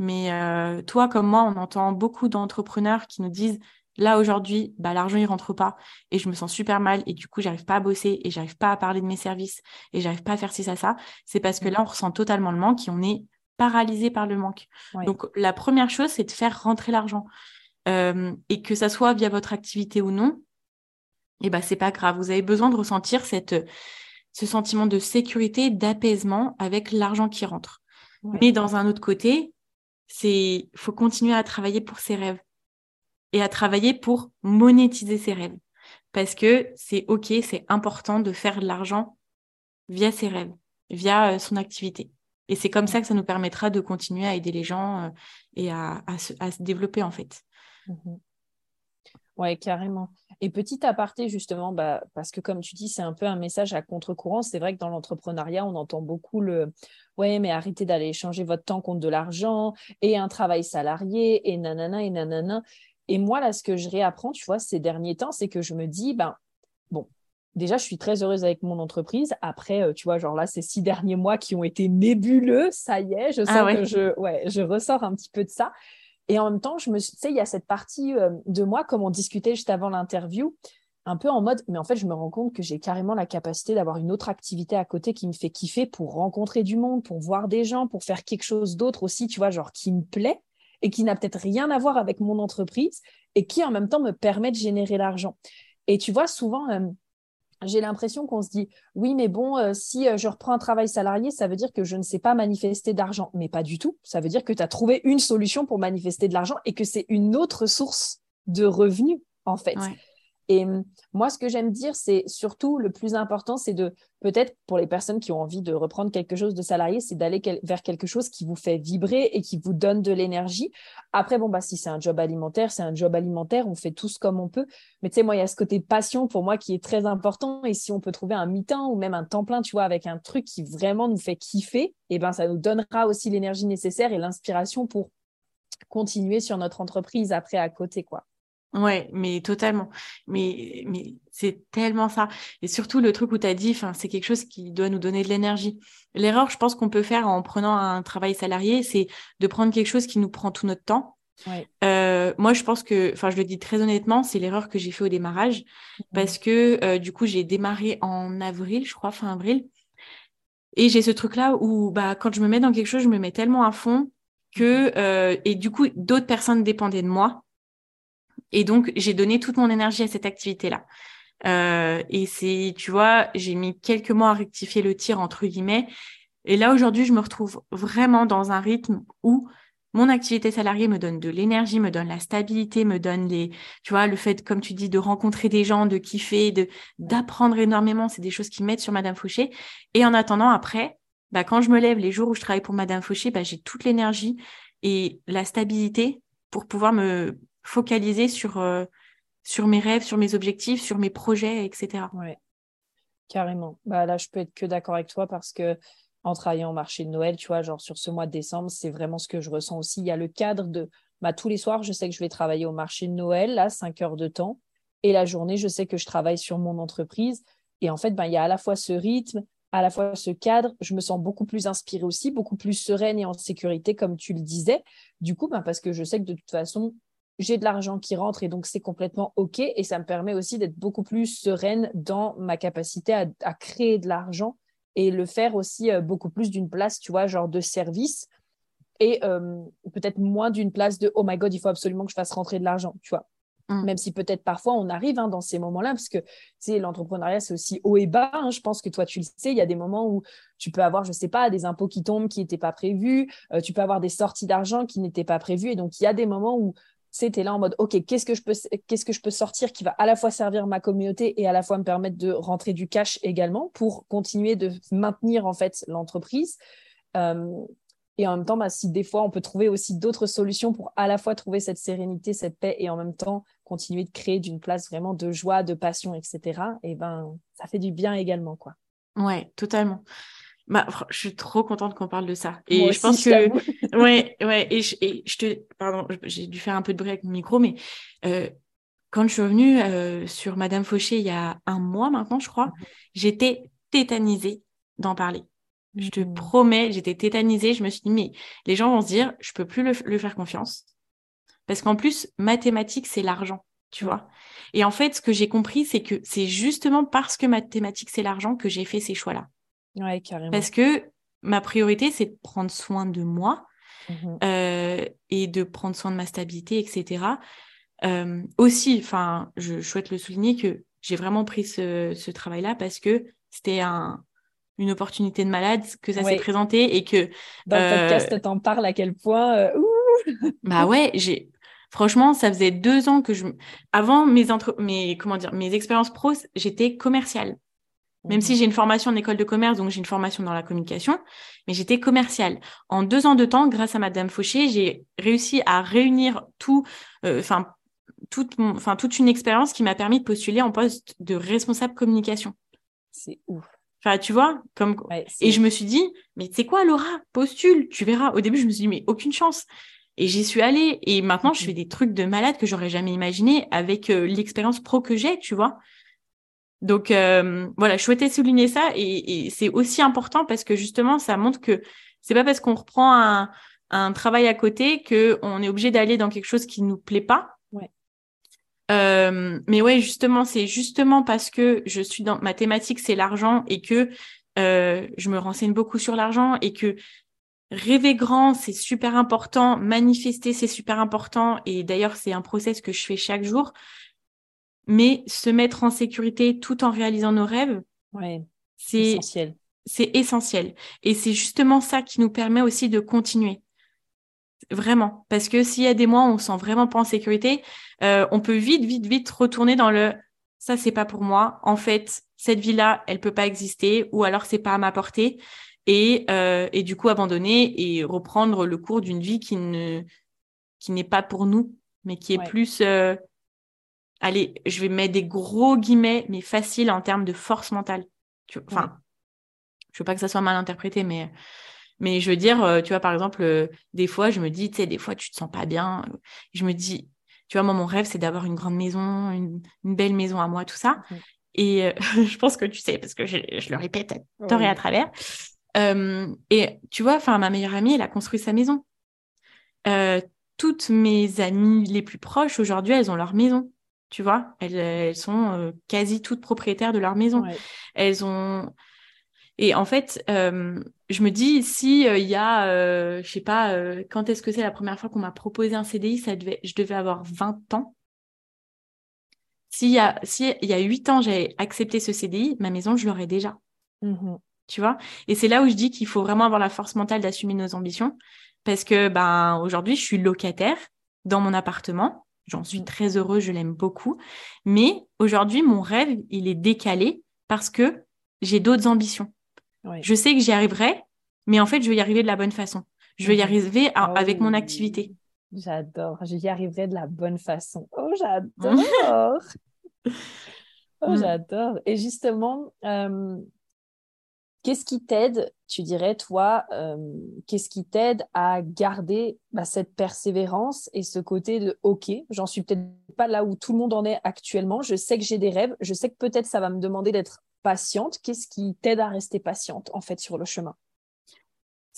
mais euh, toi, comme moi, on entend beaucoup d'entrepreneurs qui nous disent là aujourd'hui, bah, l'argent il rentre pas et je me sens super mal et du coup j'arrive pas à bosser et j'arrive pas à parler de mes services et j'arrive pas à faire ci ça ça. C'est parce que mmh. là on ressent totalement le manque et on est paralysé par le manque. Donc la première chose c'est de faire rentrer l'argent euh, et que ça soit via votre activité ou non, et eh bah c'est pas grave. Vous avez besoin de ressentir cette ce sentiment de sécurité, d'apaisement avec l'argent qui rentre. Mais dans un autre côté, c'est faut continuer à travailler pour ses rêves et à travailler pour monétiser ses rêves parce que c'est OK, c'est important de faire de l'argent via ses rêves, via euh, son activité. Et c'est comme ça que ça nous permettra de continuer à aider les gens euh, et à, se, développer en fait. Mmh ouais, carrément. Et petit aparté, justement, bah, parce que comme tu dis, c'est un peu un message à contre-courant. C'est vrai que dans l'entrepreneuriat, on entend beaucoup le Ouais, mais arrêtez d'aller échanger votre temps contre de l'argent et un travail salarié et nanana et nanana. Et moi, là, ce que je réapprends, tu vois, ces derniers temps, c'est que je me dis, ben, bon, déjà, je suis très heureuse avec mon entreprise. Après, euh, tu vois, genre là, ces six derniers mois qui ont été nébuleux, ça y est, je ah sens que je, ouais, je ressors un petit peu de ça. Et en même temps, je me tu sais, il y a cette partie euh, de moi, comme on discutait juste avant l'interview, un peu en mode, mais en fait, je me rends compte que j'ai carrément la capacité d'avoir une autre activité à côté qui me fait kiffer pour rencontrer du monde, pour voir des gens, pour faire quelque chose d'autre aussi, tu vois, genre qui me plaît et qui n'a peut-être rien à voir avec mon entreprise et qui en même temps me permet de générer l'argent. Et tu vois, souvent, euh, j'ai l'impression qu'on se dit oui, mais bon, euh, si euh, je reprends un travail salarié, ça veut dire que je ne sais pas manifester d'argent. Mais pas du tout. Ça veut dire que tu as trouvé une solution pour manifester de l'argent et que c'est une autre source de revenus, en fait. Et hum, moi, ce que j'aime dire, c'est surtout le plus important, c'est de peut-être pour les personnes qui ont envie de reprendre quelque chose de salarié, c'est d'aller vers quelque chose qui vous fait vibrer et qui vous donne de l'énergie. Après, bon, bah, si c'est un job alimentaire, c'est un job alimentaire, on fait tous comme on peut. Mais tu sais, moi, il y a ce côté passion pour moi qui est très important. Et si on peut trouver un mi-temps ou même un temps plein, tu vois, avec un truc qui vraiment nous fait kiffer, et eh ben, ça nous donnera aussi l'énergie nécessaire et l'inspiration pour continuer sur notre entreprise après à côté, quoi. Ouais, mais totalement. Mais, mais c'est tellement ça. Et surtout, le truc où tu as dit, c'est quelque chose qui doit nous donner de l'énergie. L'erreur, je pense qu'on peut faire en prenant un travail salarié, c'est de prendre quelque chose qui nous prend tout notre temps. Euh, moi, je pense que, enfin, je le dis très honnêtement, c'est l'erreur que j'ai fait au démarrage mmh parce que euh, du coup, j'ai démarré en avril, je crois, fin avril. Et j'ai ce truc-là où, bah, quand je me mets dans quelque chose, je me mets tellement à fond que, mmh euh, et du coup, d'autres personnes dépendaient de moi. Et donc, j'ai donné toute mon énergie à cette activité-là. Euh, et c'est, tu vois, j'ai mis quelques mois à rectifier le tir, entre guillemets. Et là, aujourd'hui, je me retrouve vraiment dans un rythme où mon activité salariée me donne de l'énergie, me donne la stabilité, me donne les, tu vois, le fait, comme tu dis, de rencontrer des gens, de kiffer, de d'apprendre énormément. C'est des choses qui m'aident sur Madame Fauché. Et en attendant, après, bah, quand je me lève les jours où je travaille pour Madame Fauché, bah, j'ai toute l'énergie et la stabilité pour pouvoir me focaliser sur, euh, sur mes rêves, sur mes objectifs, sur mes projets, etc. Ouais, carrément. Bah, là, je peux être que d'accord avec toi parce que en travaillant au marché de Noël, tu vois, genre sur ce mois de décembre, c'est vraiment ce que je ressens aussi. Il y a le cadre de bah, tous les soirs, je sais que je vais travailler au marché de Noël, là, 5 heures de temps. Et la journée, je sais que je travaille sur mon entreprise. Et en fait, bah, il y a à la fois ce rythme, à la fois ce cadre. Je me sens beaucoup plus inspirée aussi, beaucoup plus sereine et en sécurité, comme tu le disais. Du coup, bah, parce que je sais que de toute façon, j'ai de l'argent qui rentre et donc c'est complètement OK. Et ça me permet aussi d'être beaucoup plus sereine dans ma capacité à, créer de l'argent et le faire aussi euh, beaucoup plus d'une place, tu vois, genre de service et euh, peut-être moins d'une place de oh my god, il faut absolument que je fasse rentrer de l'argent, tu vois. Mmh. Même si peut-être parfois on arrive hein, dans ces moments-là, parce que tu l'entrepreneuriat c'est aussi haut et bas. Hein. Je pense que toi tu le sais, il y a des moments où tu peux avoir, je sais pas, des impôts qui tombent qui n'étaient pas prévus, euh, tu peux avoir des sorties d'argent qui n'étaient pas prévues. Et donc il y a des moments où c'était là en mode ok qu'est-ce que je peux que je peux sortir qui va à la fois servir ma communauté et à la fois me permettre de rentrer du cash également pour continuer de maintenir en fait l'entreprise. Euh, et en même temps bah, si des fois on peut trouver aussi d'autres solutions pour à la fois trouver cette sérénité cette paix et en même temps continuer de créer d'une place vraiment de joie de passion etc et ben ça fait du bien également quoi. Ouais totalement bah, je suis trop contente qu'on parle de ça. Et je pense que, ouais, ouais, et je, et je te, pardon, j'ai dû faire un peu de bruit avec mon micro, mais euh, quand je suis revenue euh, sur Madame Fauché il y a un mois maintenant, je crois, mhm. j'étais tétanisée d'en parler. Je te mhm. promets, j'étais tétanisée. Je me suis dit, mais les gens vont se dire, je peux plus le, le faire confiance. Parce qu'en plus, mathématiques, c'est l'argent, tu vois. Et en fait, ce que j'ai compris, c'est que c'est justement parce que mathématiques, c'est l'argent que j'ai fait ces choix-là. Ouais, carrément. Parce que ma priorité, c'est de prendre soin de moi mmh euh, et de prendre soin de ma stabilité, etc. Euh, aussi, enfin, je, souhaite le souligner que j'ai vraiment pris ce, travail-là parce que c'était un, une opportunité de malade que ça s'est présenté et que dans le euh, podcast t'en parles à quel point bah ouais j'ai franchement ça faisait deux ans que je avant mes entre mes comment dire mes expériences pro j'étais commerciale Même si j'ai une formation en école de commerce, donc j'ai une formation dans la communication, mais j'étais commerciale. En deux ans de temps, grâce à Madame Fauché, j'ai réussi à réunir tout, euh, enfin, toute, toute une expérience qui m'a permis de postuler en poste de responsable communication. C'est ouf. Enfin, tu vois, comme et je me suis dit, mais tu sais quoi, Laura, postule, tu verras. Au début, je me suis dit, mais aucune chance. Et j'y suis allée. Et maintenant, je fais des trucs de malade que j'aurais jamais imaginé avec euh, l'expérience pro que j'ai, tu vois. Donc euh, voilà, je souhaitais souligner ça et, c'est aussi important parce que justement, ça montre que c'est pas parce qu'on reprend un, un, travail à côté qu'on est obligé d'aller dans quelque chose qui nous plaît pas. Ouais. Euh, mais ouais, justement, c'est justement parce que je suis dans ma thématique, c'est l'argent et que euh, je me renseigne beaucoup sur l'argent et que rêver grand, c'est super important, manifester, c'est super important. Et d'ailleurs, c'est un process que je fais chaque jour mais se mettre en sécurité tout en réalisant nos rêves, c'est essentiel. C'est essentiel. Et c'est justement ça qui nous permet aussi de continuer. Vraiment. Parce que s'il y a des mois où on ne sent vraiment pas en sécurité, euh, on peut vite, vite, vite retourner dans le ça, c'est pas pour moi. En fait, cette vie-là, elle peut pas exister, ou alors c'est pas à ma portée. Et, euh, et du coup, abandonner et reprendre le cours d'une vie qui ne qui n'est pas pour nous, mais qui est plus euh, allez, je vais mettre des gros guillemets, mais facile en termes de force mentale. Enfin, je veux pas que ça soit mal interprété, mais, mais je veux dire, euh, tu vois, par exemple, euh, des fois, je me dis, tu sais, des fois, tu te sens pas bien. Je me dis, tu vois, moi, mon rêve, c'est d'avoir une grande maison, une, belle maison à moi, tout ça. Et euh, je pense que tu sais, parce que je, le répète à tort et à travers. et tu vois, enfin, ma meilleure amie, elle a construit sa maison. toutes mes amies les plus proches, aujourd'hui, elles ont leur maison tu vois. Elles, sont euh, quasi toutes propriétaires de leur maison. Elles ont. Et en fait, euh, je me dis, si euh, il y a, je sais pas, quand est-ce que c'est la première fois qu'on m'a proposé un CDI, ça devait, je devais avoir 20 ans. S'il y a, si il y a 8 ans, j'ai accepté ce CDI, ma maison, je l'aurais déjà. Mmh tu vois? Et c'est là où je dis qu'il faut vraiment avoir la force mentale d'assumer nos ambitions. Parce que ben aujourd'hui, je suis locataire dans mon appartement. J'en suis mmh. très heureuse, je l'aime beaucoup. Mais aujourd'hui, mon rêve, il est décalé parce que j'ai d'autres ambitions. Je sais que j'y arriverai, mais en fait, je vais y arriver de la bonne façon. Je vais y mmh arriver avec mon activité. J'adore. Je y arriverai de la bonne façon. Oh, j'adore. oh, mmh. j'adore. Et justement, euh, Qu'est-ce qui t'aide, tu dirais, toi, euh, qu'est-ce qui t'aide à garder bah, cette persévérance et ce côté de OK, j'en suis peut-être pas là où tout le monde en est actuellement, je sais que j'ai des rêves, je sais que peut-être ça va me demander d'être patiente. Qu'est-ce qui t'aide à rester patiente, en fait, sur le chemin?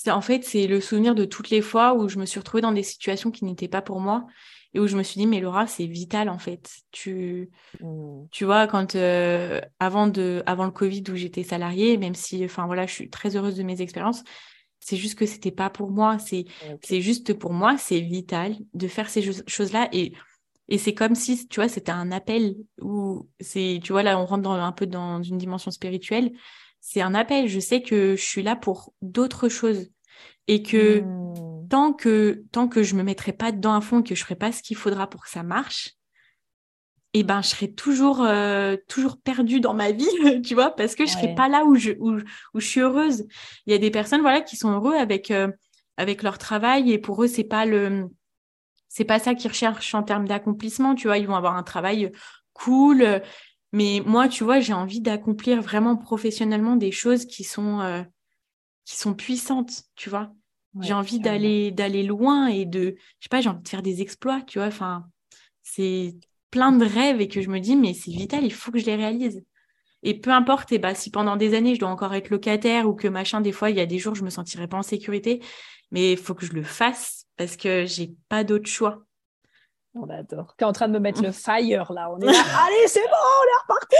En fait, c'est le souvenir de toutes les fois où je me suis retrouvée dans des situations qui n'étaient pas pour moi et où je me suis dit mais Laura c'est vital en fait. Tu mmh. tu vois quand euh, avant de avant le Covid où j'étais salariée même si enfin voilà je suis très heureuse de mes expériences c'est juste que c'était pas pour moi. C'est c'est juste pour moi c'est vital de faire ces choses là et et c'est comme si tu vois c'était un appel où c'est tu vois là on rentre dans, un peu dans une dimension spirituelle. C'est un appel. Je sais que je suis là pour d'autres choses. Et que mmh. Tant que tant que je me mettrai pas dedans à fond et que je ferai pas ce qu'il faudra pour que ça marche eh ben je serai toujours euh, toujours perdue dans ma vie tu vois parce que je serai pas là où je où, je suis heureuse. Il y a des personnes voilà qui sont heureux avec euh, avec leur travail et pour eux c'est pas le c'est pas ça qu'ils recherchent en termes d'accomplissement tu vois. Ils vont avoir un travail cool. Mais moi tu vois j'ai envie d'accomplir vraiment professionnellement des choses qui sont euh, qui sont puissantes, tu vois. J'ai envie d'aller d'aller loin et de, je sais pas, j'ai envie de faire des exploits, tu vois. Enfin, c'est plein de rêves et que je me dis, mais c'est vital, il faut que je les réalise. Et peu importe, et bah, si pendant des années, je dois encore être locataire ou que machin, des fois, il y a des jours, je me sentirais pas en sécurité, mais il faut que je le fasse parce que j'ai pas d'autre choix. On adore. Tu es en train de me mettre le fire là. On est là. Allez, c'est bon, on est reparti.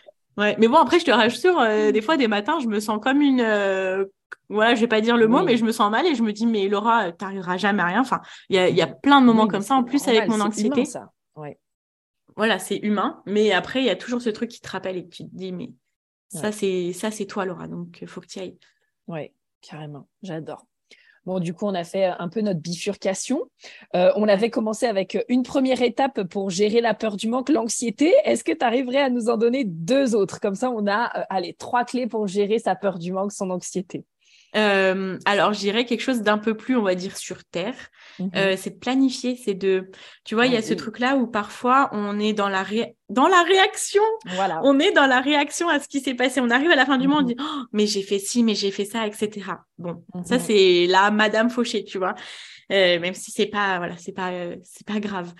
Ouais, mais bon, après, je te rassure, euh, des fois, des matins, je me sens comme une. Euh, voilà, je vais pas dire le mot, mais je me sens mal et je me dis, mais Laura, t'arriveras jamais à rien. Enfin, il y a, y a, plein de moments comme ça, en plus, avec mon anxiété. Humain, ça. Ouais. Voilà, c'est humain, mais après, il y a toujours ce truc qui te rappelle et que tu te dis, mais ça, c'est ça c'est toi, Laura, donc il faut que tu y ailles. Ouais, carrément. J'adore. Bon, du coup, on a fait un peu notre bifurcation. Euh, on avait commencé avec une première étape pour gérer la peur du manque, l'anxiété. Est-ce que tu arriverais à nous en donner deux autres? Comme ça, on a, euh, allez, trois clés pour gérer sa peur du manque, son anxiété. Euh, alors, je dirais quelque chose d'un peu plus, on va dire, sur terre. Mhm. Euh, c'est de planifier, c'est de, tu vois, il y a ce truc-là où parfois on est dans la, dans la réaction. Voilà. On est dans la réaction à ce qui s'est passé. On arrive à la fin du mois, on mhm. dit, oh, mais j'ai fait ci, mais j'ai fait ça, etc. Bon, ça mhm. c'est la Madame Fauché, tu vois. Euh, même si c'est pas, voilà, c'est pas, c'est pas grave.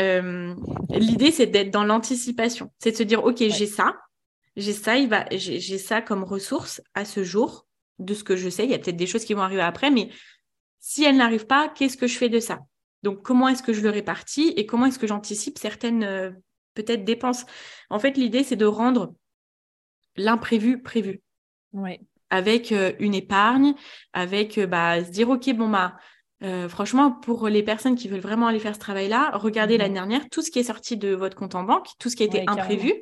L'idée c'est d'être dans l'anticipation, c'est de se dire, ok, j'ai ça, j'ai ça, il va, j'ai ça comme ressource à ce jour de ce que je sais. Il y a peut-être des choses qui vont arriver après, mais si elles n'arrivent pas, qu'est-ce que je fais de ça? Donc, comment est-ce que je le répartis et comment est-ce que j'anticipe certaines euh, peut-être dépenses? En fait, l'idée, c'est de rendre l'imprévu prévu. Avec euh, une épargne, avec euh, bah, se dire, OK, bon, bah, franchement, pour les personnes qui veulent vraiment aller faire ce travail-là, regardez mhm. l'année dernière, tout ce qui est sorti de votre compte en banque, tout ce qui a été imprévu,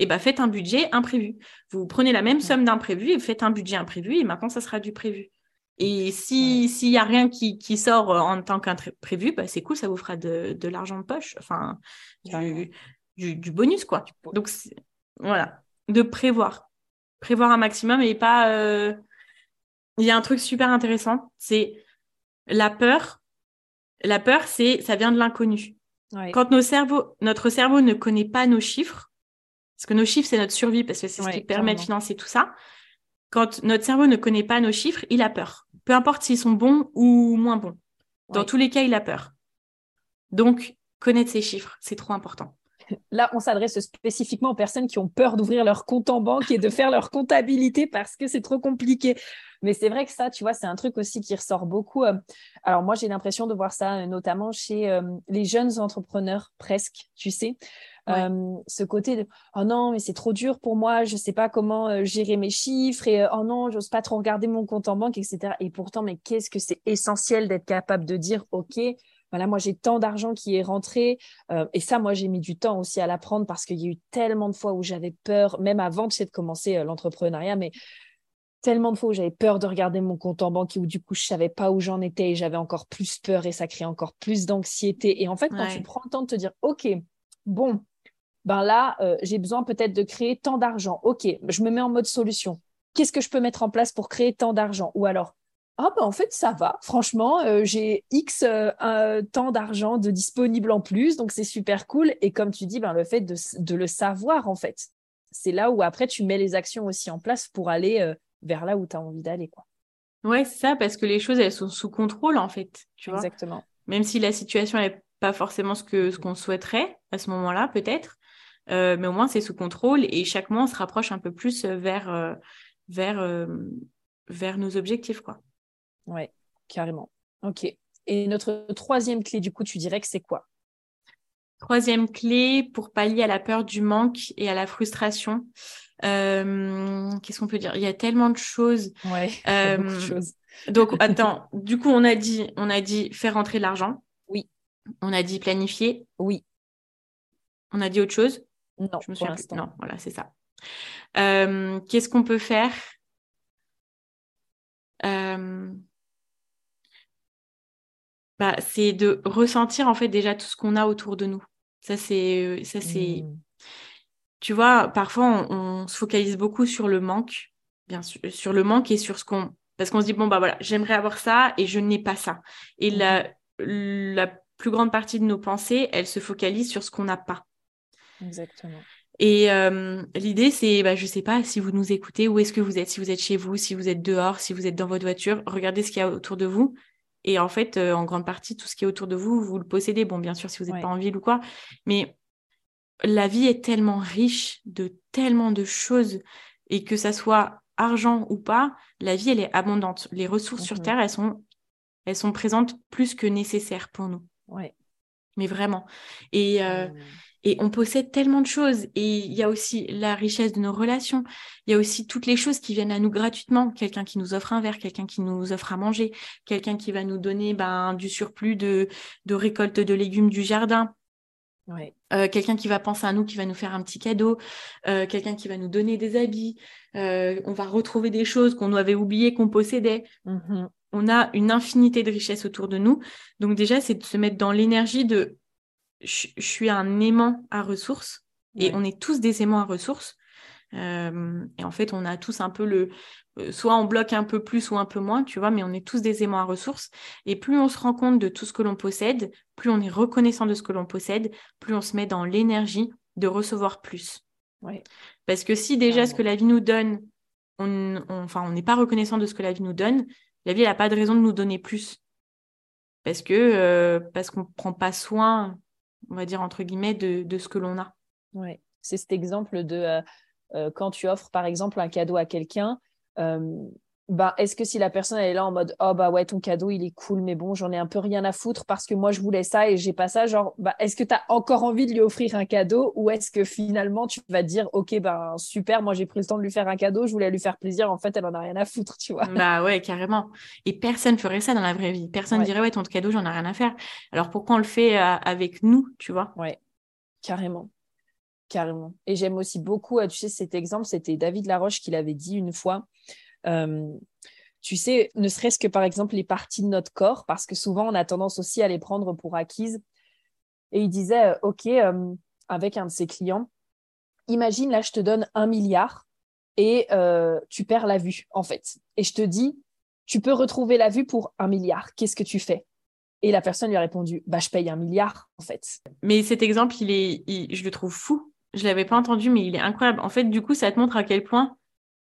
et eh ben, faites un budget imprévu. Vous prenez la même somme d'imprévu et faites un budget imprévu et maintenant, ça sera du prévu. Et si s'il y a rien qui, qui sort en tant qu'imprévu, bah, c'est cool, ça vous fera de, de l'argent de poche, enfin du, du, bonus quoi. Donc voilà, de prévoir, prévoir un maximum et pas. Euh, il y a un truc super intéressant, c'est la peur. La peur, c'est ça vient de l'inconnu. Quand nos cerveaux, notre cerveau ne connaît pas nos chiffres, parce que nos chiffres, c'est notre survie, parce que c'est ce qui permet de financer tout ça. Quand notre cerveau ne connaît pas nos chiffres, il a peur. Peu importe s'ils sont bons ou moins bons. Dans tous les cas, il a peur. Donc, connaître ses chiffres, c'est trop important. Là, on s'adresse spécifiquement aux personnes qui ont peur d'ouvrir leur compte en banque et de faire leur comptabilité parce que c'est trop compliqué. Mais c'est vrai que ça, tu vois, c'est un truc aussi qui ressort beaucoup. Euh. Alors moi, j'ai l'impression de voir ça euh, notamment chez euh, les jeunes entrepreneurs, presque, tu sais. Euh, ce côté de oh non mais c'est trop dur pour moi je sais pas comment euh, gérer mes chiffres et euh, oh non j'ose pas trop regarder mon compte en banque etc et pourtant mais qu'est-ce que c'est essentiel d'être capable de dire ok voilà moi j'ai tant d'argent qui est rentré et ça moi j'ai mis du temps aussi à l'apprendre parce qu'il y a eu tellement de fois où j'avais peur même avant de commencer l'entrepreneuriat mais tellement de fois où j'avais peur de regarder mon compte en banque et où du coup je savais pas où j'en étais et j'avais encore plus peur et ça crée encore plus d'anxiété et en fait quand tu prends le temps de te dire ok bon ben là, euh, j'ai besoin peut-être de créer tant d'argent. OK, je me mets en mode solution. Qu'est-ce que je peux mettre en place pour créer tant d'argent Ou alors, ah ben en fait, ça va. Franchement, euh, j'ai X euh, temps d'argent de disponible en plus, donc c'est super cool. Et comme tu dis, ben, le fait de, le savoir, en fait, c'est là où après, tu mets les actions aussi en place pour aller vers là où tu as envie d'aller. quoi. Ouais, c'est ça, parce que les choses, elles sont sous contrôle, en fait. Tu Exactement. Même si la situation n'est pas forcément ce qu'on ce qu'on souhaiterait à ce moment-là, peut-être. Euh, mais au moins c'est sous contrôle et chaque mois on se rapproche un peu plus euh, vers, euh, vers, vers nos objectifs. Quoi. Ouais, carrément. Ok. Et notre troisième clé, du coup, tu dirais que c'est quoi? Troisième clé pour pallier à la peur du manque et à la frustration. Qu'est-ce qu'on peut dire? Il y a tellement de choses. Ouais, beaucoup de choses. donc, attends, du coup, on a dit, on a dit faire rentrer de l'argent. Oui. On a dit planifier. Oui. On a dit autre chose? Non, je me souviens Non, voilà, c'est ça. Euh, qu'est-ce qu'on peut faire? Euh, bah, C'est de ressentir en fait déjà tout ce qu'on a autour de nous. Ça, c'est. Ça, c'est... Hmm. Tu vois, parfois, on, se focalise beaucoup sur le manque, bien sûr, sur le manque et sur ce qu'on. Parce qu'on se dit, bon, bah voilà, j'aimerais avoir ça et je n'ai pas ça. Et la, la plus grande partie de nos pensées, elle se focalise sur ce qu'on n'a pas. Exactement. Et euh, l'idée, c'est, bah, je ne sais pas si vous nous écoutez, où est-ce que vous êtes, si vous êtes chez vous, si vous êtes dehors, si vous êtes dans votre voiture, regardez ce qu'il y a autour de vous. Et en fait, euh, en grande partie, tout ce qui est autour de vous, vous le possédez. Bon, bien sûr, si vous n'êtes pas en ville ou quoi, mais la vie est tellement riche de tellement de choses et que ça soit argent ou pas, la vie, elle est abondante. Les ressources sur. Terre, elles sont, elles sont présentes plus que nécessaires pour nous. Ouais. Mais vraiment. Et, euh, et on possède tellement de choses. Et il y a aussi la richesse de nos relations. Il y a aussi toutes les choses qui viennent à nous gratuitement. Quelqu'un qui nous offre un verre, quelqu'un qui nous offre à manger, quelqu'un qui va nous donner ben, du surplus de, de récolte de légumes du jardin. Euh, quelqu'un qui va penser à nous, qui va nous faire un petit cadeau, euh, quelqu'un qui va nous donner des habits, euh, on va retrouver des choses qu'on avait oubliées qu'on possédait. Mm-hmm. on a une infinité de richesses autour de nous. Donc déjà, c'est de se mettre dans l'énergie de je, suis un aimant à ressources et on est tous des aimants à ressources. Euh, et en fait, on a tous un peu le. Euh, soit on bloque un peu plus ou un peu moins, tu vois, mais on est tous des aimants à ressources. Et plus on se rend compte de tout ce que l'on possède, plus on est reconnaissant de ce que l'on possède, plus on se met dans l'énergie de recevoir plus. Parce que si déjà ce que la vie nous donne, on, enfin, on n'est pas reconnaissant de ce que la vie nous donne, la vie n'a pas de raison de nous donner plus. Parce que euh, parce qu'on ne prend pas soin, on va dire entre guillemets, de, de ce que l'on a. C'est cet exemple de euh, quand tu offres par exemple un cadeau à quelqu'un, euh, bah, est-ce que si la personne elle est là en mode oh bah ouais ton cadeau il est cool mais bon j'en ai un peu rien à foutre parce que moi je voulais ça et j'ai pas ça genre bah, est-ce que tu as encore envie de lui offrir un cadeau ou est-ce que finalement tu vas dire ok ben super moi j'ai pris le temps de lui faire un cadeau je voulais lui faire plaisir en fait elle en a rien à foutre tu vois. Bah ouais carrément. Et personne ferait ça dans la vraie vie. Personne dirait ouais ton cadeau j'en ai rien à faire. Alors pourquoi on le fait euh, avec nous tu vois? Ouais. Carrément. Carrément. Et j'aime aussi beaucoup, euh, tu sais, cet exemple, c'était David Laroche qui l'avait dit une fois. Euh, tu sais, ne serait-ce que par exemple les parties de notre corps, parce que souvent on a tendance aussi à les prendre pour acquises. Et il disait, euh, OK, avec un de ses clients, imagine là, je te donne un milliard et tu perds la vue, en fait. Et je te dis, tu peux retrouver la vue pour un milliard. Qu'est-ce que tu fais? Et la personne lui a répondu, bah, je paye un milliard, en fait. Mais cet exemple, il est, je le trouve fou je l'avais pas entendu, mais il est incroyable. En fait, du coup, ça te montre à quel point,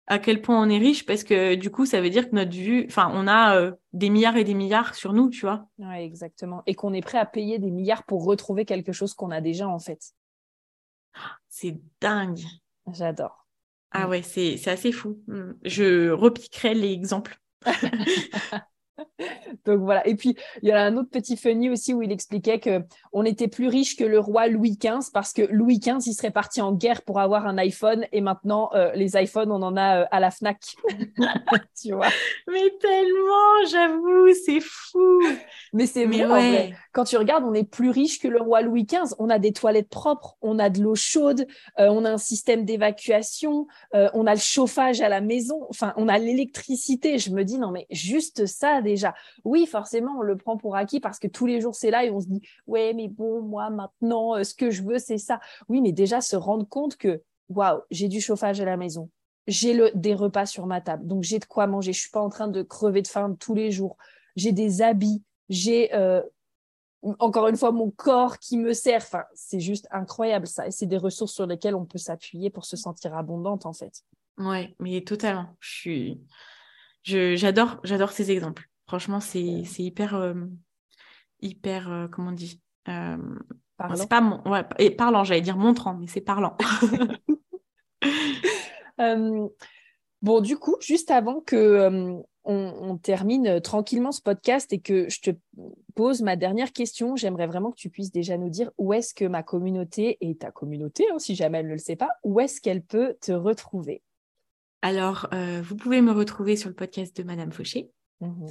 à quel point on est riche, parce que du coup, ça veut dire que notre vue, enfin, on a euh, des milliards et des milliards sur nous, tu vois. Oui, exactement. Et qu'on est prêt à payer des milliards pour retrouver quelque chose qu'on a déjà, en fait. C'est dingue. J'adore. Ah mm. ouais, c'est assez fou. Mm. Je repiquerai l'exemple. Donc voilà. Et puis, il y a un autre petit funny aussi où il expliquait que on était plus riche que le roi Louis XV parce que Louis XV, il serait parti en guerre pour avoir un iPhone et maintenant, euh, les iPhones, on en a euh, à la FNAC. tu vois Mais tellement, j'avoue, c'est fou. Mais c'est vrai, Quand tu regardes, on est plus riche que le roi Louis XV. On a des toilettes propres, on a de l'eau chaude, euh, on a un système d'évacuation, on a le chauffage à la maison, enfin, on a l'électricité. Je me dis, non, mais juste ça, déjà. Oui, forcément, on le prend pour acquis parce que tous les jours, c'est là et on se dit, ouais, mais bon, moi, maintenant, euh, ce que je veux, c'est ça. Oui, mais déjà, se rendre compte que, waouh, j'ai du chauffage à la maison. J'ai des repas sur ma table, donc j'ai de quoi manger. Je suis pas en train de crever de faim tous les jours. J'ai des habits, j'ai euh, encore une fois mon corps qui me sert. C'est juste incroyable ça. Et c'est des ressources sur lesquelles on peut s'appuyer pour se sentir abondante en fait. Ouais, mais totalement. J'adore, j'adore ces exemples. Franchement, c'est hyper, euh, hyper, euh, comment on dit euh, C'est pas mon, ouais, et parlant, j'allais dire montrant, mais c'est parlant. bon, du coup, juste avant que on, termine tranquillement ce podcast et que je te pose ma dernière question, j'aimerais vraiment que tu puisses déjà nous dire où est-ce que ma communauté et ta communauté, hein, si jamais elle ne le sait pas, où est-ce qu'elle peut te retrouver? Alors, vous pouvez me retrouver sur le podcast de Madame Fauché. Mmh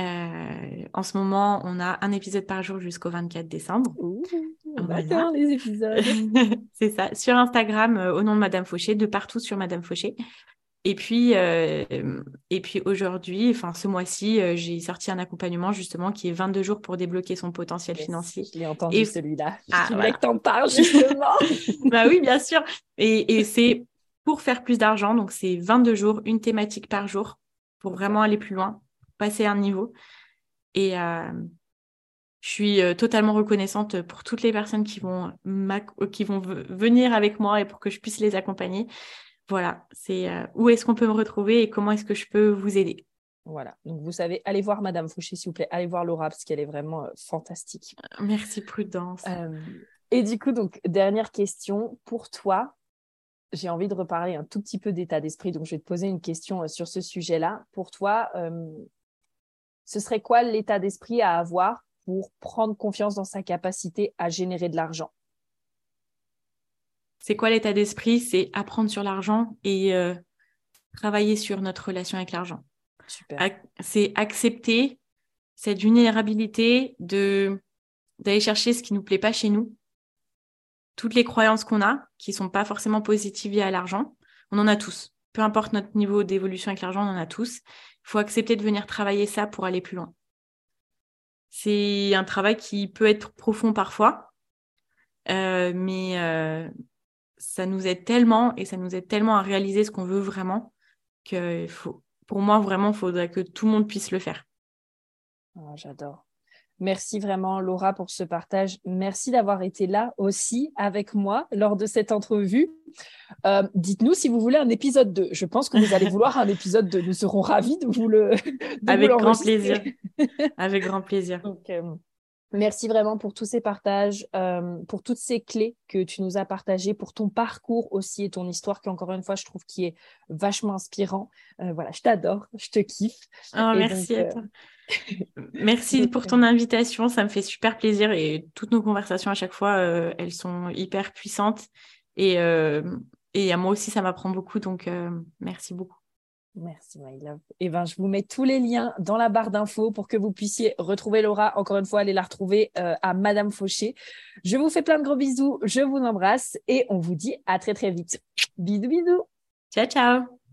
euh, en ce moment, on a un épisode par jour jusqu'au 24 décembre. Ouh, voilà. les épisodes. c'est ça. Sur Instagram, euh, au nom de Madame Fauché, de partout sur Madame Fauché. Et puis, euh, et puis aujourd'hui, enfin ce mois-ci, j'ai sorti un accompagnement justement qui est 22 jours pour débloquer son potentiel financier. Je l'ai entendu celui-là. Ah, je voulais que t'en parles justement. bah oui, bien sûr. Et, et c'est pour faire plus d'argent. Donc c'est 22 jours, une thématique par jour pour vraiment aller plus loin passer un niveau. Et euh, je suis euh, totalement reconnaissante pour toutes les personnes qui vont, qui vont venir avec moi et pour que je puisse les accompagner. Voilà, c'est euh, où est-ce qu'on peut me retrouver et comment est-ce que je peux vous aider? Voilà, donc vous savez, allez voir Madame Fouché, s'il vous plaît, allez voir Laura parce qu'elle est vraiment fantastique. Merci Prudence. et du coup, donc dernière question pour toi, j'ai envie de reparler un tout petit peu d'état d'esprit, donc je vais te poser une question sur ce sujet-là. Pour toi, ce serait quoi l'état d'esprit à avoir pour prendre confiance dans sa capacité à générer de l'argent? C'est quoi l'état d'esprit? C'est apprendre sur l'argent et euh, travailler sur notre relation avec l'argent. C'est accepter cette vulnérabilité de d'aller chercher ce qui nous plaît pas chez nous. Toutes les croyances qu'on a, qui sont pas forcément positives à l'argent, on en a tous peu importe notre niveau d'évolution avec l'argent, on en a tous. Faut accepter de venir travailler ça pour aller plus loin. C'est un travail qui peut être profond parfois, euh, mais euh, ça nous aide tellement et ça nous aide tellement à réaliser ce qu'on veut vraiment que faut, pour moi, vraiment, il faudrait que tout le monde puisse le faire. Oh, j'adore. Merci vraiment Laura pour ce partage. Merci d'avoir été là aussi avec moi lors de cette entrevue. Euh, dites-nous si vous voulez un épisode 2. Je pense que vous allez vouloir un épisode 2. Nous serons ravis de vous le. avec grand plaisir. avec grand plaisir. Merci vraiment pour tous ces partages, euh, pour toutes ces clés que tu nous as partagées, pour ton parcours aussi et ton histoire qui, encore une fois, je trouve qui est vachement inspirant. Euh, voilà, je t'adore, je te kiffe. Oh, merci à toi. Merci pour ton invitation, ça me fait super plaisir et toutes nos conversations à chaque fois, euh, elles sont hyper puissantes et, et à moi aussi, ça m'apprend beaucoup, donc merci beaucoup. Merci, my love. Eh ben, je vous mets tous les liens dans la barre d'infos pour que vous puissiez retrouver Laura. Encore une fois, allez la retrouver euh, à Madame Fauché. Je vous fais plein de gros bisous. Je vous embrasse et on vous dit à très, très vite. Bisous, bisous. Ciao, ciao.